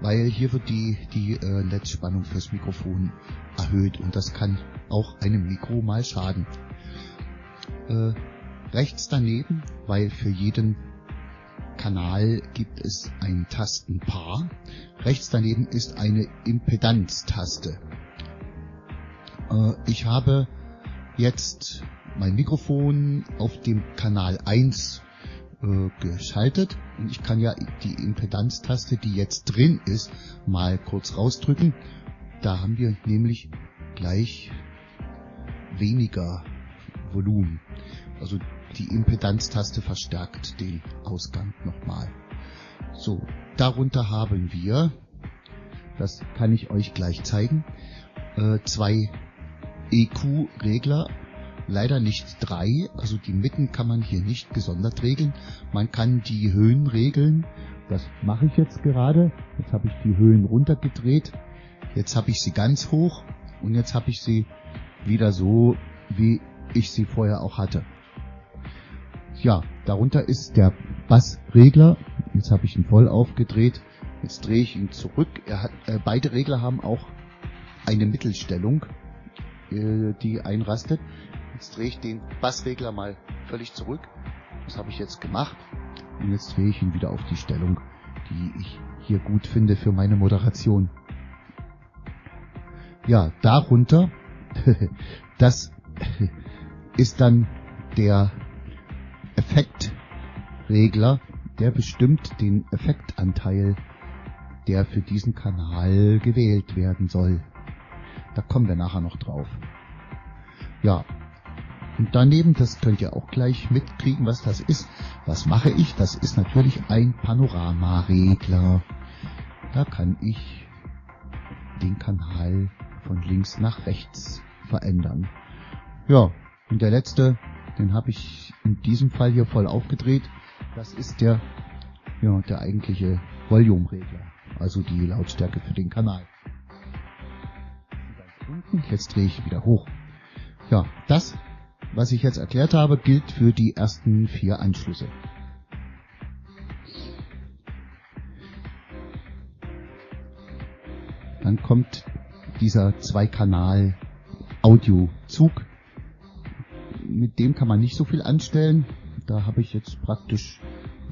weil hier wird die, die äh, Netzspannung fürs Mikrofon erhöht und das kann auch einem Mikro mal schaden. Äh, rechts daneben, weil für jeden Kanal gibt es ein Tastenpaar. Rechts daneben ist eine Impedanztaste. Äh, ich habe jetzt mein Mikrofon auf dem Kanal 1 äh, geschaltet und ich kann ja die Impedanztaste, die jetzt drin ist, mal kurz rausdrücken. Da haben wir nämlich gleich weniger Volumen. Also die Impedanztaste verstärkt den Ausgang nochmal. So, darunter haben wir, das kann ich euch gleich zeigen, äh, zwei EQ-Regler, leider nicht drei, also die Mitten kann man hier nicht gesondert regeln. Man kann die Höhen regeln, das mache ich jetzt gerade. Jetzt habe ich die Höhen runtergedreht, jetzt habe ich sie ganz hoch und jetzt habe ich sie wieder so, wie ich sie vorher auch hatte. Ja, darunter ist der Bassregler. Jetzt habe ich ihn voll aufgedreht. Jetzt drehe ich ihn zurück. Hat, äh, beide Regler haben auch eine Mittelstellung, äh, die einrastet. Jetzt drehe ich den Bassregler mal völlig zurück. Das habe ich jetzt gemacht. Und jetzt drehe ich ihn wieder auf die Stellung, die ich hier gut finde für meine Moderation. Ja, darunter, *laughs* das *laughs* ist dann der Effektregler, der bestimmt den Effektanteil, der für diesen Kanal gewählt werden soll. Da kommen wir nachher noch drauf. Ja. Und daneben, das könnt ihr auch gleich mitkriegen, was das ist. Was mache ich? Das ist natürlich ein Panoramaregler. Da kann ich den Kanal von links nach rechts verändern. Ja, und der letzte den habe ich in diesem Fall hier voll aufgedreht. Das ist der, ja, der eigentliche Volume-Regler. Also die Lautstärke für den Kanal. Jetzt drehe ich wieder hoch. Ja, das, was ich jetzt erklärt habe, gilt für die ersten vier Anschlüsse. Dann kommt dieser Zweikanal Audiozug mit dem kann man nicht so viel anstellen. Da habe ich jetzt praktisch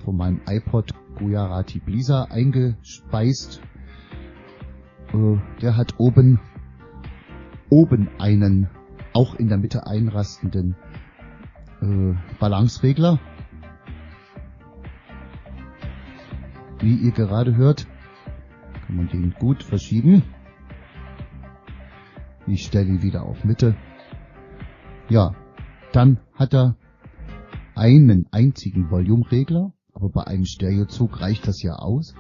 von meinem iPod Gujarati Blisa eingespeist. Äh, der hat oben, oben einen, auch in der Mitte einrastenden äh, Balanceregler. Wie ihr gerade hört, kann man den gut verschieben. Ich stelle ihn wieder auf Mitte. Ja, dann hat er einen einzigen Volumeregler, aber bei einem Stereozug reicht das ja aus.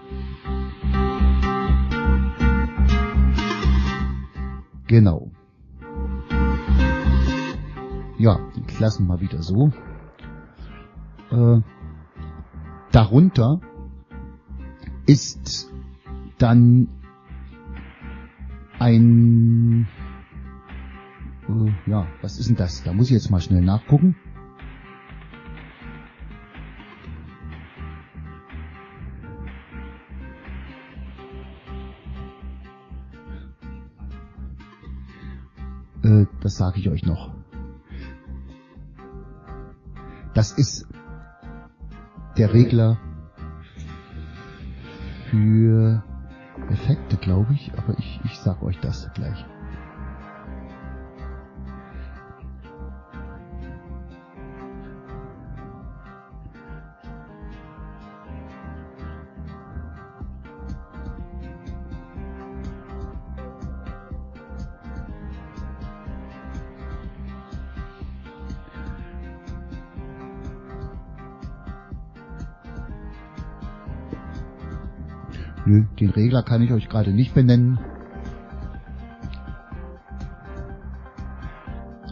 Genau. Ja, ich lasse mal wieder so. Äh, darunter ist dann ein äh, ja, was ist denn das? Da muss ich jetzt mal schnell nachgucken. Äh, das sage ich euch noch. Das ist der Regler für Effekte, glaube ich, aber ich, ich sag euch das gleich. Nö, den Regler kann ich euch gerade nicht benennen.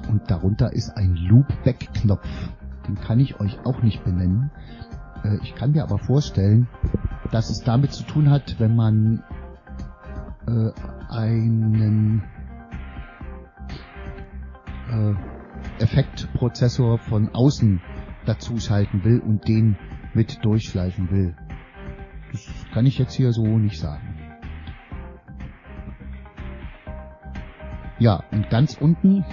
Und darunter ist ein Loopback-Knopf. Den kann ich euch auch nicht benennen. Äh, ich kann mir aber vorstellen, dass es damit zu tun hat, wenn man äh, einen äh, Effektprozessor von außen dazu schalten will und den mit durchschleifen will. Kann ich jetzt hier so nicht sagen. Ja, und ganz unten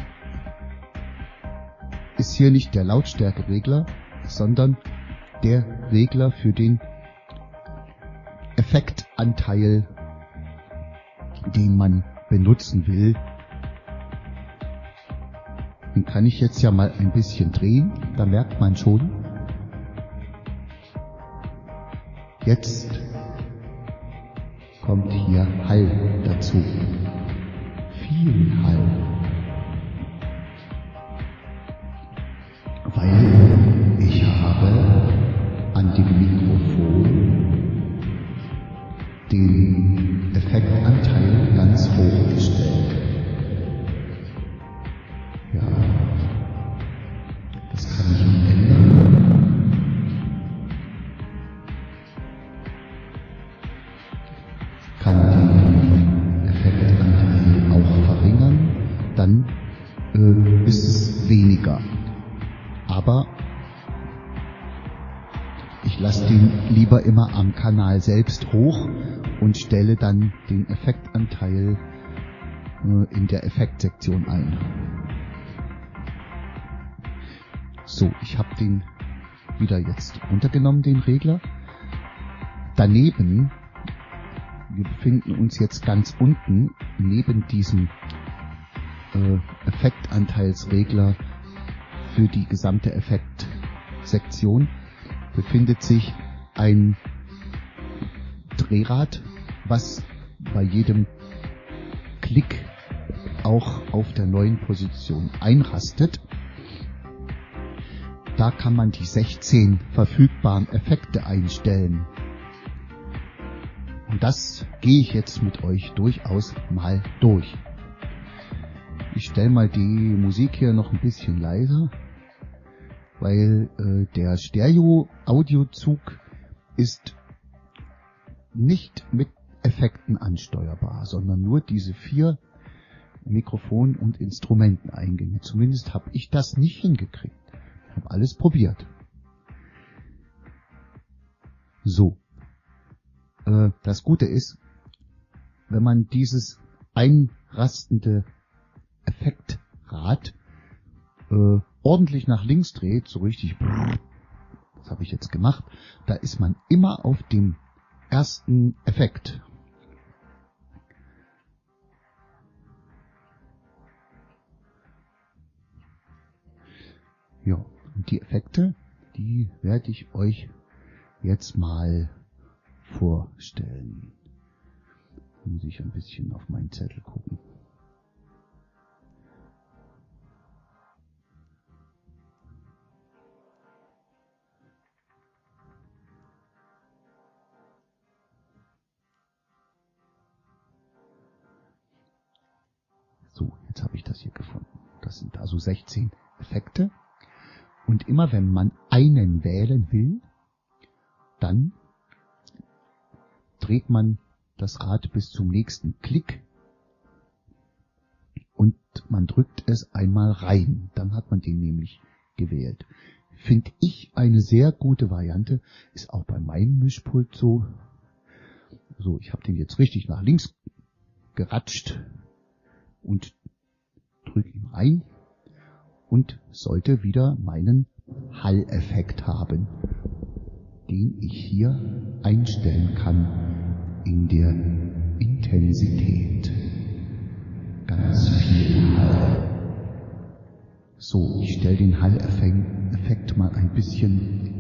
ist hier nicht der Lautstärkeregler, sondern der Regler für den Effektanteil, den man benutzen will. Den kann ich jetzt ja mal ein bisschen drehen, da merkt man schon, jetzt kommt hier Hall dazu. Viel Hall. Kanal selbst hoch und stelle dann den Effektanteil äh, in der Effektsektion ein. So, ich habe den wieder jetzt runtergenommen, den Regler. Daneben, wir befinden uns jetzt ganz unten, neben diesem äh, Effektanteilsregler für die gesamte Effektsektion befindet sich ein Drehrad, was bei jedem Klick auch auf der neuen Position einrastet. Da kann man die 16 verfügbaren Effekte einstellen. Und das gehe ich jetzt mit euch durchaus mal durch. Ich stelle mal die Musik hier noch ein bisschen leiser, weil äh, der Stereo-Audiozug ist nicht mit Effekten ansteuerbar, sondern nur diese vier Mikrofon- und Instrumenteneingänge. Zumindest habe ich das nicht hingekriegt. Ich habe alles probiert. So. Äh, das Gute ist, wenn man dieses einrastende Effektrad äh, ordentlich nach links dreht, so richtig, das habe ich jetzt gemacht, da ist man immer auf dem ersten Effekt. Ja, und die Effekte, die werde ich euch jetzt mal vorstellen. Muss ich ein bisschen auf meinen Zettel gucken. Jetzt habe ich das hier gefunden. Das sind also 16 Effekte. Und immer wenn man einen wählen will, dann dreht man das Rad bis zum nächsten Klick und man drückt es einmal rein. Dann hat man den nämlich gewählt. Finde ich eine sehr gute Variante. Ist auch bei meinem Mischpult so. So, ich habe den jetzt richtig nach links geratscht und drücke ihn rein und sollte wieder meinen Hall-Effekt haben, den ich hier einstellen kann in der Intensität. Ganz viel Hall. So, ich stelle den Hall-Effekt mal ein bisschen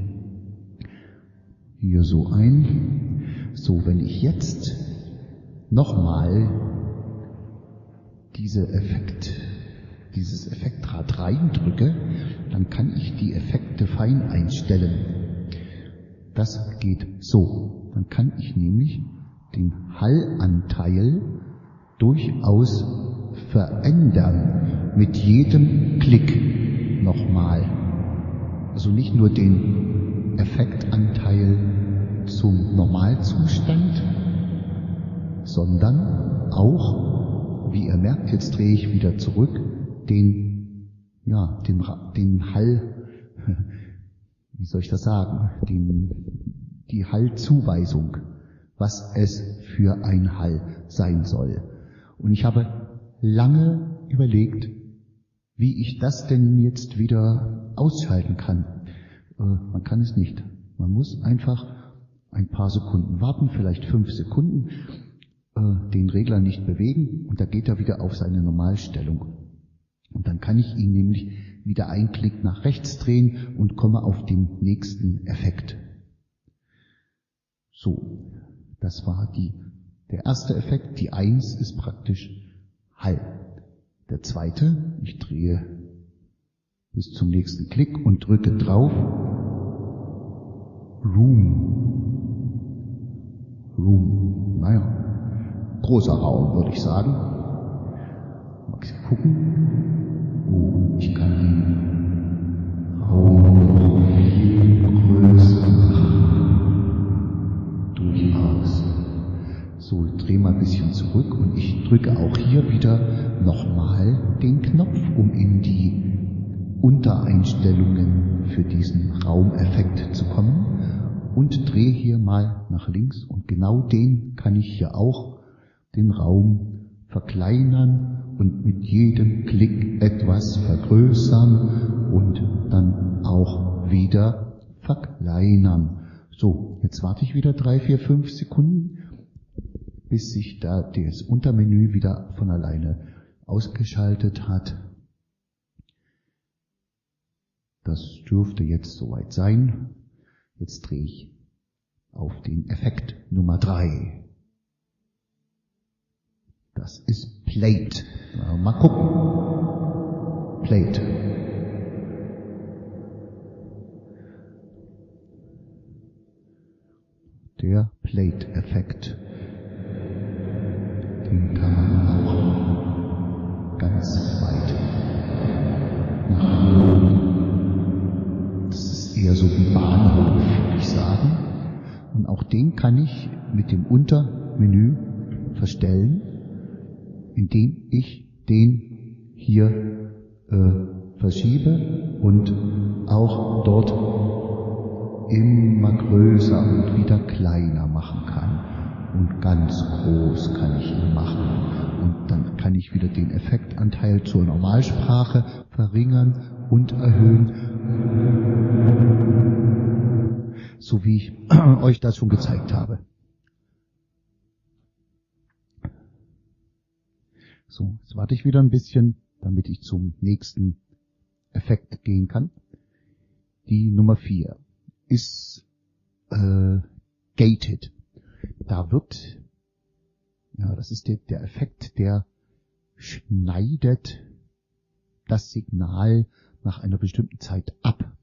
hier so ein. So, wenn ich jetzt nochmal diese Effekt, dieses Effektrad reindrücke, dann kann ich die Effekte fein einstellen. Das geht so. Dann kann ich nämlich den Hallanteil durchaus verändern mit jedem Klick nochmal. Also nicht nur den Effektanteil zum Normalzustand, sondern auch, wie ihr merkt, jetzt drehe ich wieder zurück, den, ja, den, den Hall, *laughs* wie soll ich das sagen, den, die Hallzuweisung, was es für ein Hall sein soll. Und ich habe lange überlegt, wie ich das denn jetzt wieder ausschalten kann. Äh, man kann es nicht. Man muss einfach ein paar Sekunden warten, vielleicht fünf Sekunden, äh, den Regler nicht bewegen und da geht er wieder auf seine Normalstellung. Und dann kann ich ihn nämlich wieder einen Klick nach rechts drehen und komme auf den nächsten Effekt. So, das war die, der erste Effekt. Die Eins ist praktisch Hall. Der zweite, ich drehe bis zum nächsten Klick und drücke drauf. Room. Room. Naja, großer Raum, würde ich sagen. Mal gucken. Drücke auch hier wieder nochmal den Knopf, um in die Untereinstellungen für diesen Raumeffekt zu kommen. Und drehe hier mal nach links und genau den kann ich hier auch den Raum verkleinern und mit jedem Klick etwas vergrößern und dann auch wieder verkleinern. So, jetzt warte ich wieder drei, vier, fünf Sekunden, bis sich da das Untermenü wieder von alleine ausgeschaltet hat. Das dürfte jetzt soweit sein. Jetzt drehe ich auf den Effekt Nummer drei. Das ist Plate. Mal gucken. Plate. Der Plate-Effekt. Den kann man auch ganz weit nach oben. Das ist eher so wie Bahnhof, würde ich sagen. Und auch den kann ich mit dem Untermenü verstellen, indem ich den hier äh, verschiebe und auch dort immer größer und wieder kleiner machen kann. Und ganz groß kann ich ihn machen. Und dann kann ich wieder den Effektanteil zur Normalsprache verringern und erhöhen. So wie ich *clears throat* euch das schon gezeigt habe. So, jetzt warte ich wieder ein bisschen, damit ich zum nächsten Effekt gehen kann. Die Nummer vier ist äh, gated. Da wird, ja, das ist der, der Effekt, der schneidet das Signal nach einer bestimmten Zeit ab.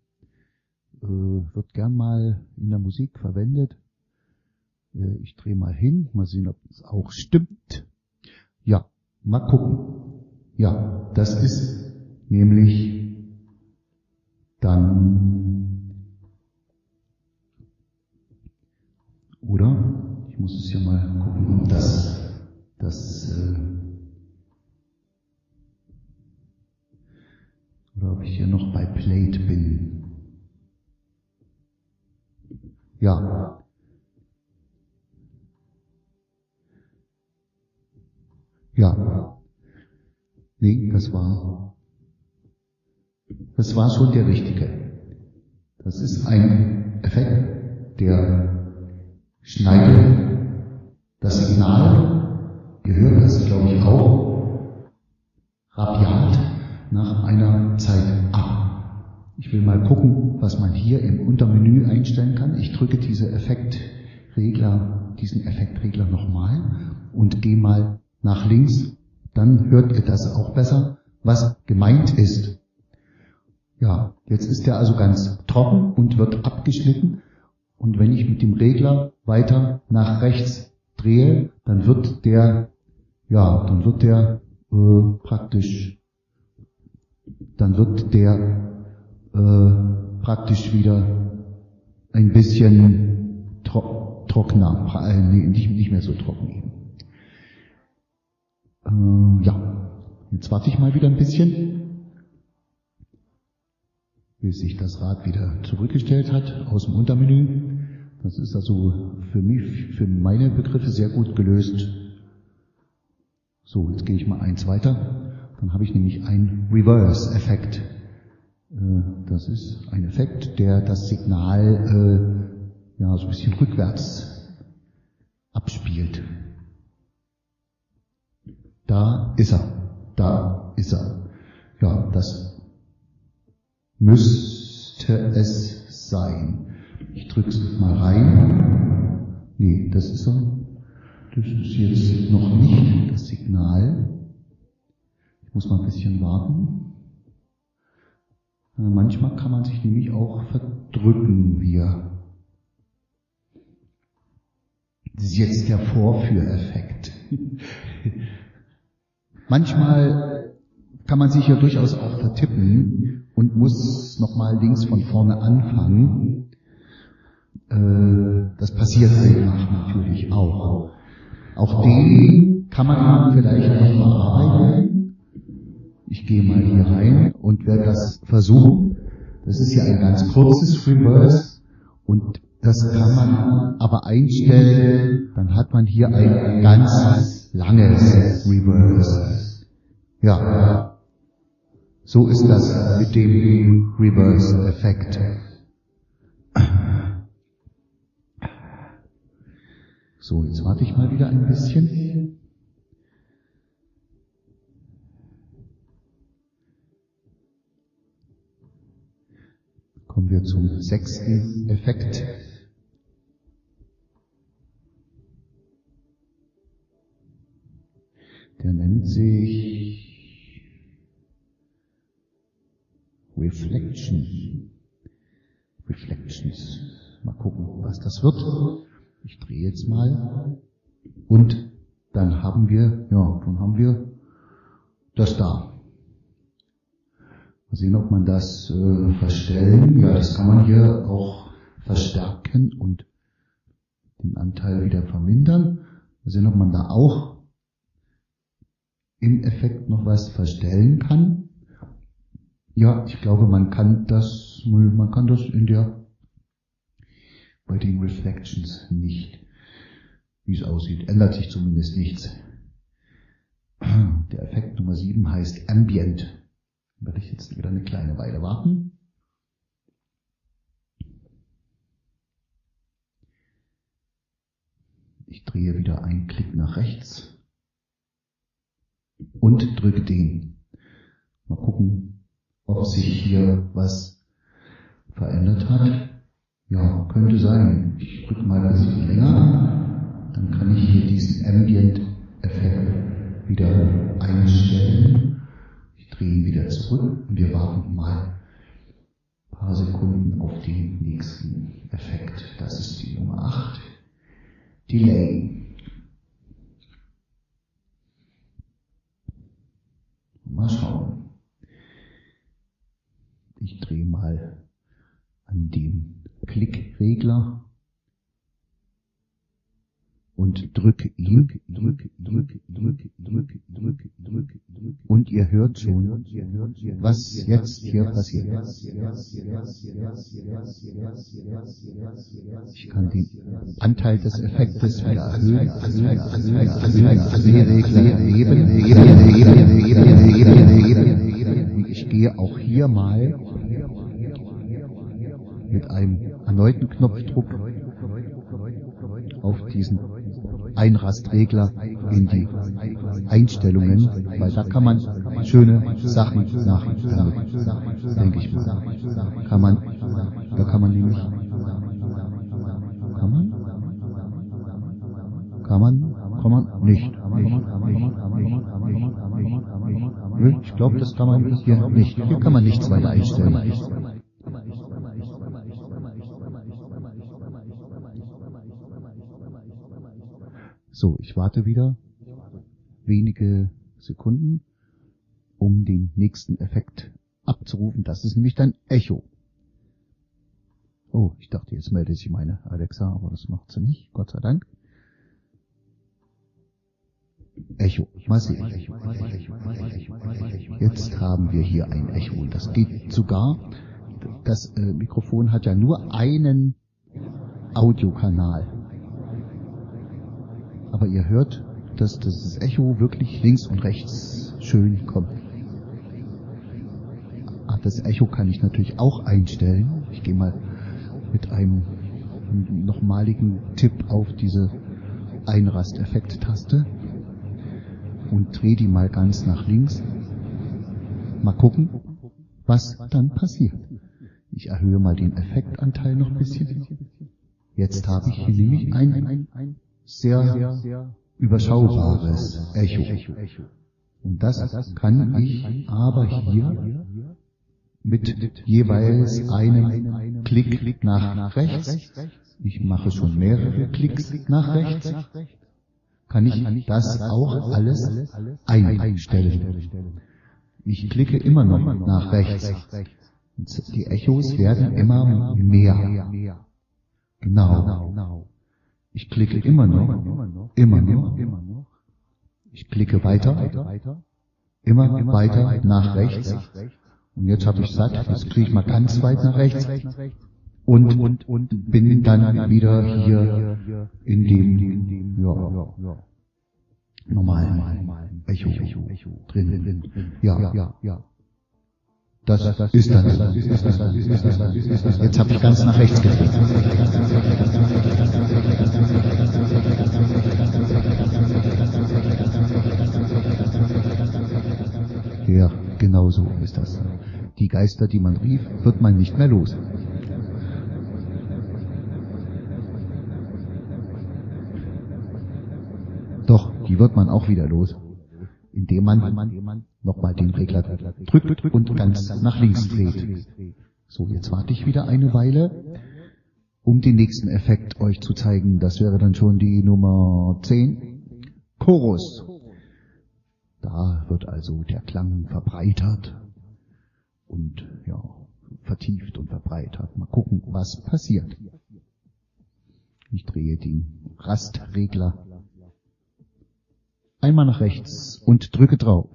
Äh, wird gern mal in der Musik verwendet. Äh, ich drehe mal hin, mal sehen, ob es auch stimmt. Ja, mal gucken. Ja, das ist nämlich dann, oder? Ich muss es ja mal gucken, dass das, äh, oder ob ich hier noch bei Plate bin. Ja. Ja. Nee, das war, das war schon der richtige. Das ist ein Effekt, der schneidet das Signal, ihr hört das glaube ich auch, rabiat nach einer Zeit ab. Ich will mal gucken, was man hier im Untermenü einstellen kann. Ich drücke diese Effektregler, diesen Effektregler nochmal und gehe mal nach links. Dann hört ihr das auch besser, was gemeint ist. Ja, jetzt ist der also ganz trocken und wird abgeschnitten. Und wenn ich mit dem Regler weiter nach rechts drehe, dann wird der, ja, dann wird der äh, praktisch, dann wird der äh, praktisch wieder ein bisschen tro trockener, äh, nee, nicht, nicht mehr so trocken eben. Äh, ja, jetzt warte ich mal wieder ein bisschen, bis sich das Rad wieder zurückgestellt hat aus dem Untermenü. Das ist also für mich, für meine Begriffe sehr gut gelöst. So, jetzt gehe ich mal eins weiter. Dann habe ich nämlich einen Reverse-Effekt. Äh, das ist ein Effekt, der das Signal äh, ja so ein bisschen rückwärts abspielt. Da ist er. Da ist er. Ja, das müsste es sein. Ich drücke es mal rein. Nee, das ist er. Das ist jetzt noch nicht das Signal. Ich muss mal ein bisschen warten. Äh, manchmal kann man sich nämlich auch verdrücken hier. Das ist jetzt der Vorführeffekt. *laughs* Manchmal kann man sich ja durchaus auch vertippen und muss nochmal links von vorne anfangen. Äh, das passiert einfach natürlich auch. Auch den kann man vielleicht noch bearbeiten. Ich gehe mal hier rein und werde das versuchen. Das ist ja ein ganz kurzes Reverse und das kann man aber einstellen. Dann hat man hier ein ganz langes Reverse. Ja. So ist das mit dem Reverse-Effekt. So, jetzt warte ich mal wieder ein bisschen. Kommen wir zum sechsten Effekt. Der nennt sich Reflection. Reflections. Mal gucken, was das wird. Ich drehe jetzt mal. Und dann haben wir, ja, dann haben wir das da. Mal sehen, ob man das äh, verstellen. Ja, das kann man hier auch verstärken und den Anteil wieder vermindern. Mal sehen, ob man da auch im Effekt noch was verstellen kann. Ja, ich glaube, man kann das, man kann das in der bei den Reflections nicht. Wie es aussieht, ändert sich zumindest nichts. Der Effekt Nummer 7 heißt Ambient. Werde ich jetzt wieder eine kleine Weile warten. Ich drehe wieder einen Klick nach rechts und drücke den. Mal gucken, ob sich hier was verändert hat. Ja, könnte sein. Ich drücke mal ein bisschen länger. Dann kann ich hier diesen Ambient-Effekt wieder einstellen. Ich drehe ihn wieder zurück und wir warten mal ein paar Sekunden auf den nächsten Effekt. Das ist die Nummer 8. Delay. Mal schauen. Ich drehe mal an dem Klickregler und drücke ihn, drücke, drücke, drücke, drücke, drücke, drücke, drücke. Und ihr hört schon, was jetzt hier passiert. Ich kann den Anteil des Effektes wieder erhöhen, erhöhen, Ich gehe auch hier mal mit einem erneuten Knopfdruck auf diesen Einrastregler in die Einstellungen, weil da kann man schöne Sachen damit, denke ich mal. Kann man, da kann man nämlich, kann man? Kann man? Kann man? Nicht. Ich glaube, das kann man hier nicht. Hier kann man nichts weiter einstellen. So, ich warte wieder wenige Sekunden, um den nächsten Effekt abzurufen. Das ist nämlich dann Echo. Oh, ich dachte, jetzt meldet sich meine Alexa, aber das macht sie nicht, Gott sei Dank. Echo. Mal sehen. Jetzt haben wir hier ein Echo. Und das geht sogar, das äh, Mikrofon hat ja nur einen Audiokanal. Aber ihr hört, dass das Echo wirklich links und rechts schön kommt. Ach, das Echo kann ich natürlich auch einstellen. Ich gehe mal mit einem nochmaligen Tipp auf diese Einrasteffekt-Taste und drehe die mal ganz nach links. Mal gucken, was dann passiert. Ich erhöhe mal den Effektanteil noch ein bisschen. Jetzt habe ich hier nämlich ein sehr überschaubares Echo. Und das kann ich aber hier mit jeweils einem Klick nach rechts, ich mache schon mehrere Klicks nach rechts, kann ich das auch alles einstellen. Ich klicke immer noch nach rechts. Die Echos werden immer mehr. Genau. Ich klicke immer noch, immer noch. Ich klicke weiter, immer weiter nach rechts. Und jetzt habe ich satt, jetzt kriege ich mal ganz weit nach rechts und, und, und bin dann wieder hier in dem, ja, normalen Echo, drin. Ja, ja, ja. Das, ist dann. Jetzt habe ich ganz nach rechts gedreht. Genau so ist das. Die Geister, die man rief, wird man nicht mehr los. Doch, die wird man auch wieder los, indem man nochmal den Regler drückt und ganz nach links dreht. So, jetzt warte ich wieder eine Weile, um den nächsten Effekt euch zu zeigen. Das wäre dann schon die Nummer 10. Chorus. Da wird also der Klang verbreitert und ja, vertieft und verbreitert. Mal gucken, was passiert. Ich drehe den Rastregler einmal nach rechts und drücke drauf.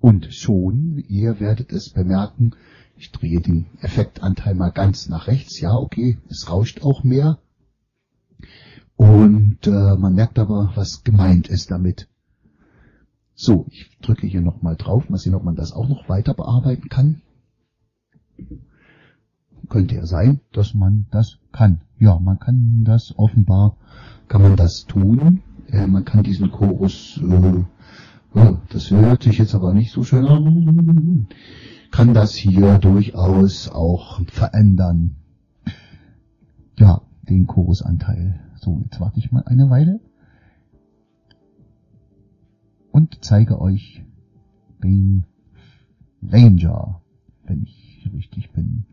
Und schon, ihr werdet es bemerken, ich drehe den Effektanteil mal ganz nach rechts. Ja, okay, es rauscht auch mehr. Und äh, man merkt aber, was gemeint ist damit. So, ich drücke hier nochmal drauf, mal sehen, ob man das auch noch weiter bearbeiten kann. Könnte ja sein, dass man das kann. Ja, man kann das offenbar, kann man das tun. Äh, man kann diesen Chorus, äh, oh, das hört sich jetzt aber nicht so schön an, kann das hier durchaus auch verändern. Ja, den Chorusanteil. So, jetzt warte ich mal eine Weile und zeige euch den Ranger, wenn ich richtig bin.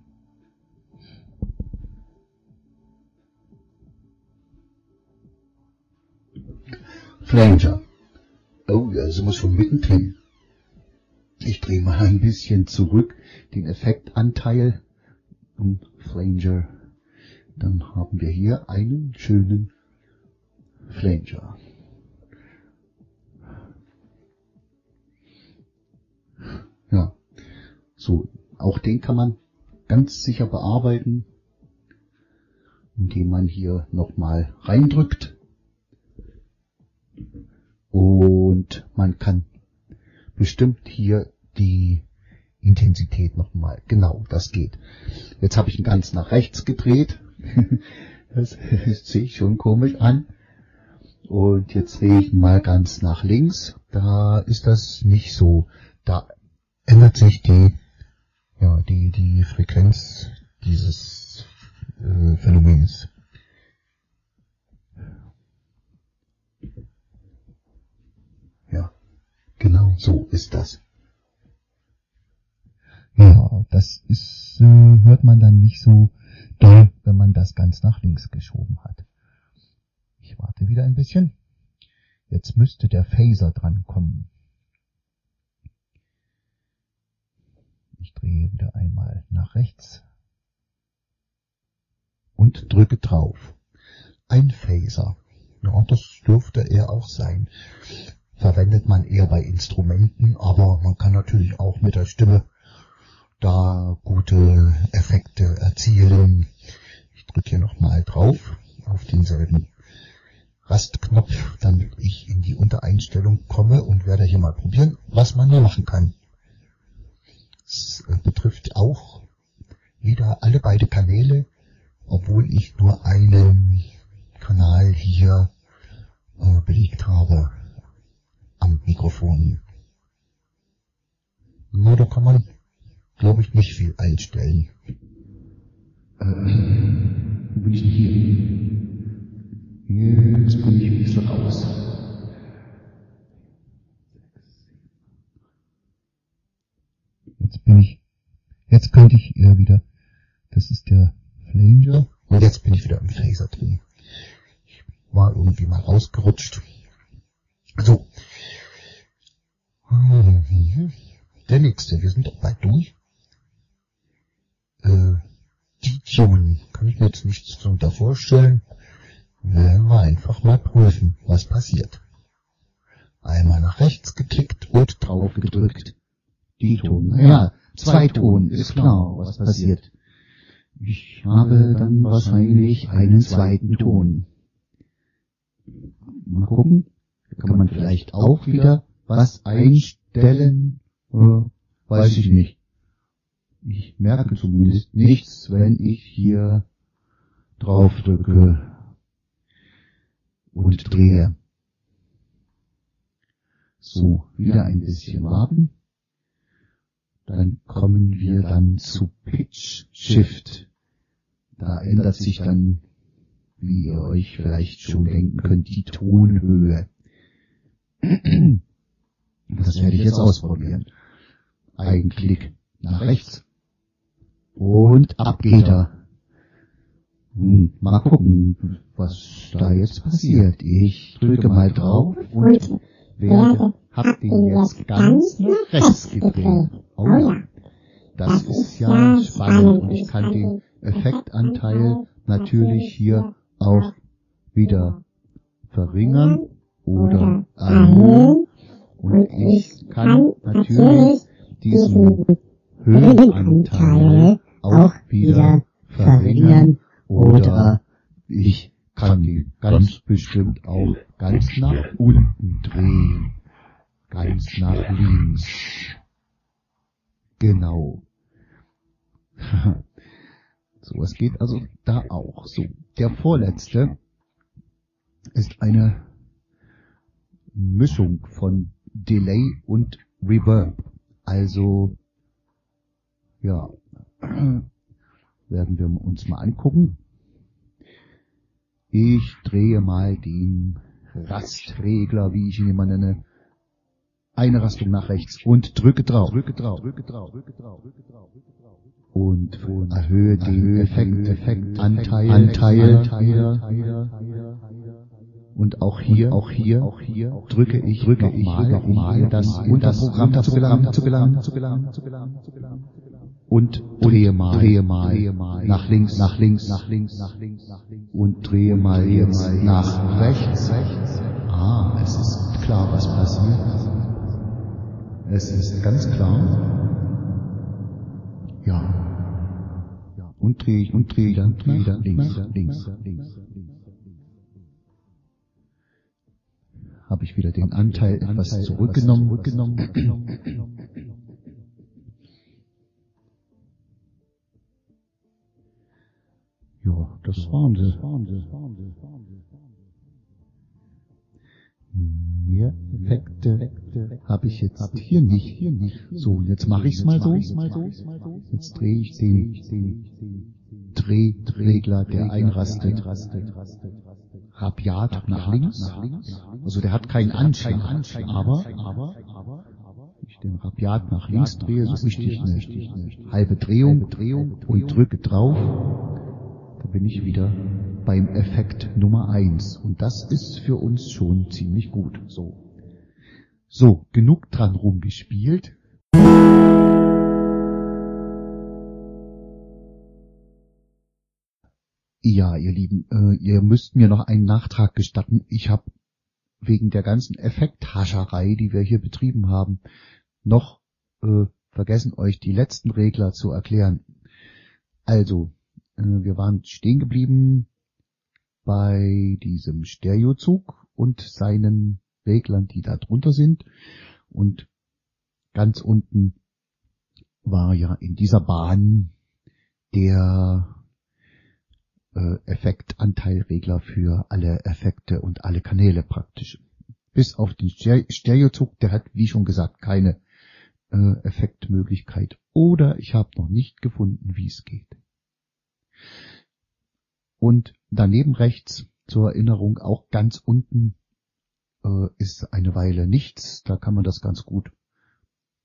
Flanger. Oh, ja, sind wir schon mittendrin. Ich drehe mal ein bisschen zurück den Effektanteil und Flanger. Dann haben wir hier einen schönen Flanger. Ja, so, auch den kann man ganz sicher bearbeiten, indem man hier nochmal reindrückt. Und man kann bestimmt hier die Intensität nochmal. Genau, das geht. Jetzt habe ich ihn ganz nach rechts gedreht. *laughs* das *laughs* hört sich schon komisch an. Und jetzt drehe ich ihn mal ganz nach links. Da ist das nicht so. Da ändert sich die, ja, die, die Frequenz dieses äh, Phänomens. Genau so ist das. Ja, das ist, äh, hört man dann nicht so doll, wenn man das ganz nach links geschoben hat. Ich warte wieder ein bisschen. Jetzt müsste der Phaser dran kommen. Ich drehe wieder einmal nach rechts und drücke drauf. Ein Phaser. Ja, das dürfte er auch sein. Verwendet man eher bei Instrumenten, aber man kann natürlich auch mit der Stimme da gute Effekte erzielen. Ich drücke hier nochmal drauf auf denselben Rastknopf, damit ich in die Untereinstellung komme und werde hier mal probieren, was man hier machen kann. Es äh, betrifft auch wieder alle beide Kanäle, obwohl ich nur einen Kanal hier äh, belegt habe am Mikrofon. Nur da kann man, glaube ich, nicht viel einstellen. Äh, wo bin ich denn hier? Jetzt bin ich ein bisschen raus. Jetzt bin ich, jetzt könnte ich äh, wieder, das ist der Flanger. Und jetzt bin ich wieder im Phaser drin. Ich war irgendwie mal rausgerutscht. So. Der nächste, wir sind doch bald durch. Äh, die Tune, kann ich mir jetzt nichts darunter vorstellen. Werden wir einfach mal prüfen, was passiert. Einmal nach rechts geklickt und drauf gedrückt. Die Ton, ja, zwei Ton, ist klar, was passiert. Ich habe dann wahrscheinlich einen zweiten Ton. Mal gucken, da kann man vielleicht auch wieder was einstellen, äh, weiß ich nicht. Ich merke zumindest nichts, wenn ich hier drauf drücke und drehe. So, wieder ein bisschen warten. Dann kommen wir dann zu Pitch Shift. Da ändert sich dann, wie ihr euch vielleicht schon denken könnt, die Tonhöhe. Das werde ich jetzt ausprobieren. Eigenklick nach rechts. Und ab geht er. Hm, mal gucken, was da jetzt passiert. Ich drücke mal drauf und werde, hab den jetzt ganz nach rechts gedreht. Oh ja. Das ist ja spannend und ich kann den Effektanteil natürlich hier auch wieder verringern oder erhöhen. Und ich kann natürlich diesen Höhenanteil auch wieder verringern oder ich kann ihn ganz bestimmt auch ganz nach unten drehen. Ganz nach links. Genau. *laughs* so, es geht also da auch. So, der vorletzte ist eine Mischung von Delay und Reverb. Also, ja, *clears throat* werden wir uns mal angucken. Ich drehe mal den Rastregler, wie ich ihn immer nenne, eine Rastung nach rechts und drücke drauf, drücke drauf, drücke drauf, drücke drauf, drücke drauf, drücke drauf und, und erhöhe den Effekt, Effekt, Anteil, Anteil, Anteil, und auch hier, auch hier, auch hier drücke ich, drücke ich nochmal, das Unterprogramm zu gelangen, zu gelangen, zu gelangen, zu gelangen, zu gelangen, und drehe mal, drehe mal, nach links, nach links, nach links, nach links, nach links, und drehe mal jetzt nach rechts. Ah, es ist klar, was passiert. Es ist ganz klar. Ja. Und drehe ich, und drehe ich, und drehe dann links, links, links. Habe ich wieder den Anteil etwas zurückgenommen, zurückgenommen. Ja, das waren sie. Mehr Effekte habe ich jetzt hier nicht. So, jetzt mache ich es mal so. Jetzt drehe ich den Drehregler, der einrastet, rabiat nach links. Also der hat keinen Anschein, aber ich den rabiat nach links drehe, so richtig eine halbe Drehung und drücke drauf, da bin ich wieder beim Effekt Nummer eins Und das ist für uns schon ziemlich gut. So. So, genug dran rumgespielt. Ja, ihr Lieben, äh, ihr müsst mir noch einen Nachtrag gestatten. Ich habe wegen der ganzen Effekthascherei, die wir hier betrieben haben, noch äh, vergessen, euch die letzten Regler zu erklären. Also, äh, wir waren stehen geblieben bei diesem Stereozug und seinen Reglern, die da drunter sind. Und ganz unten war ja in dieser Bahn der äh, Effektanteilregler für alle Effekte und alle Kanäle praktisch. Bis auf den Stereozug, der hat, wie schon gesagt, keine äh, Effektmöglichkeit. Oder ich habe noch nicht gefunden, wie es geht. Und daneben rechts zur Erinnerung auch ganz unten äh, ist eine Weile nichts. Da kann man das ganz gut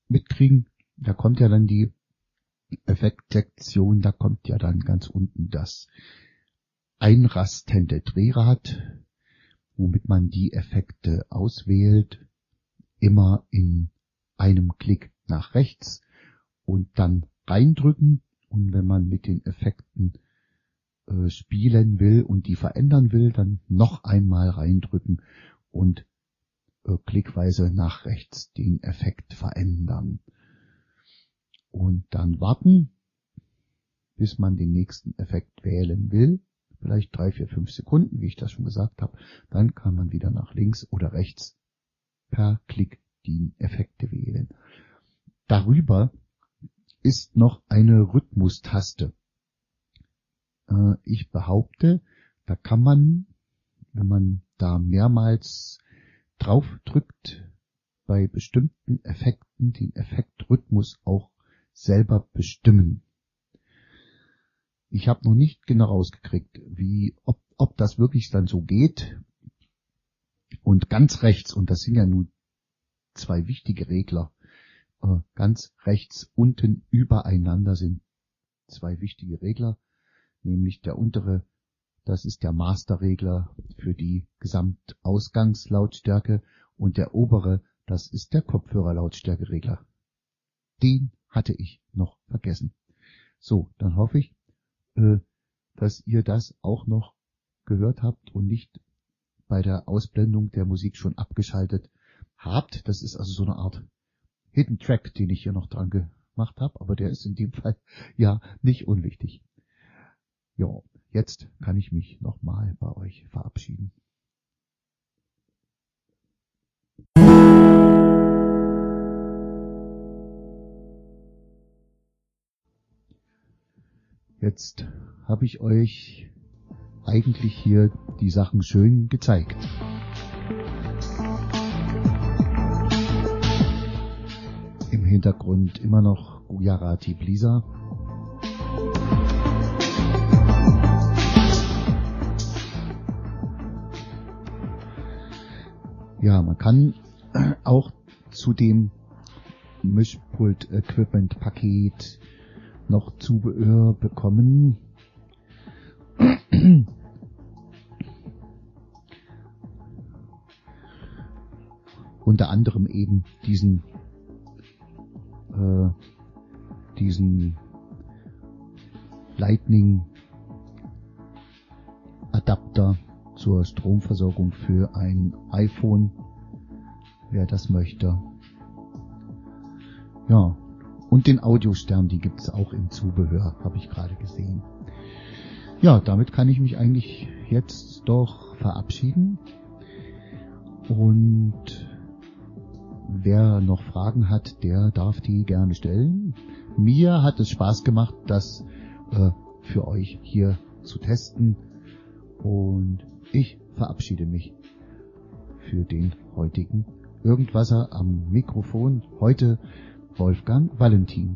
mitkriegen. Da kommt ja dann die Effektsektion, da kommt ja dann ganz unten das einrastende Drehrad, womit man die Effekte auswählt, immer in einem Klick nach rechts und dann reindrücken. Und wenn man mit den Effekten äh, spielen will und die verändern will, dann noch einmal reindrücken und äh, klickweise nach rechts den Effekt verändern. Und dann warten, bis man den nächsten Effekt wählen will. Vielleicht drei, vier, fünf Sekunden, wie ich das schon gesagt habe. Dann kann man wieder nach links oder rechts per Klick die Effekte wählen. Darüber ist noch eine Rhythmustaste. Äh, ich behaupte, da kann man, wenn man da mehrmals drauf drückt, bei bestimmten Effekten den Effektrhythmus auch selber bestimmen. Ich habe noch nicht genau rausgekriegt, wie, ob, ob das wirklich dann so geht. Und ganz rechts, und das sind ja nun zwei wichtige Regler, äh, ganz rechts unten übereinander sind zwei wichtige Regler nämlich der untere, das ist der Masterregler für die Gesamtausgangslautstärke und der obere, das ist der Kopfhörerlautstärkeregler. Den hatte ich noch vergessen. So, dann hoffe ich, äh, dass ihr das auch noch gehört habt und nicht bei der Ausblendung der Musik schon abgeschaltet habt. Das ist also so eine Art Hidden Track, den ich hier noch dran gemacht habe, aber der ist in dem *laughs* Fall ja nicht unwichtig. Ja, jetzt kann ich mich nochmal bei euch verabschieden. Jetzt habe ich euch eigentlich hier die Sachen schön gezeigt. Im Hintergrund immer noch Gujarati Blisa. Ja, man kann *clears throat* auch zu dem Mischpult Equipment Paket noch Zubehör bekommen. *clears throat* Unter anderem eben diesen äh, diesen Lightning Adapter zur Stromversorgung für ein iPhone, wer das möchte. Ja, und den Audiostern, die gibt's auch im Zubehör, habe ich gerade gesehen. Ja, damit kann ich mich eigentlich jetzt doch verabschieden. Und wer noch Fragen hat, der darf die gerne stellen. Mir hat es Spaß gemacht, das äh, für euch hier zu testen. Und ich verabschiede mich für den heutigen Irgendwasser am Mikrofon. Heute Wolfgang Valentin.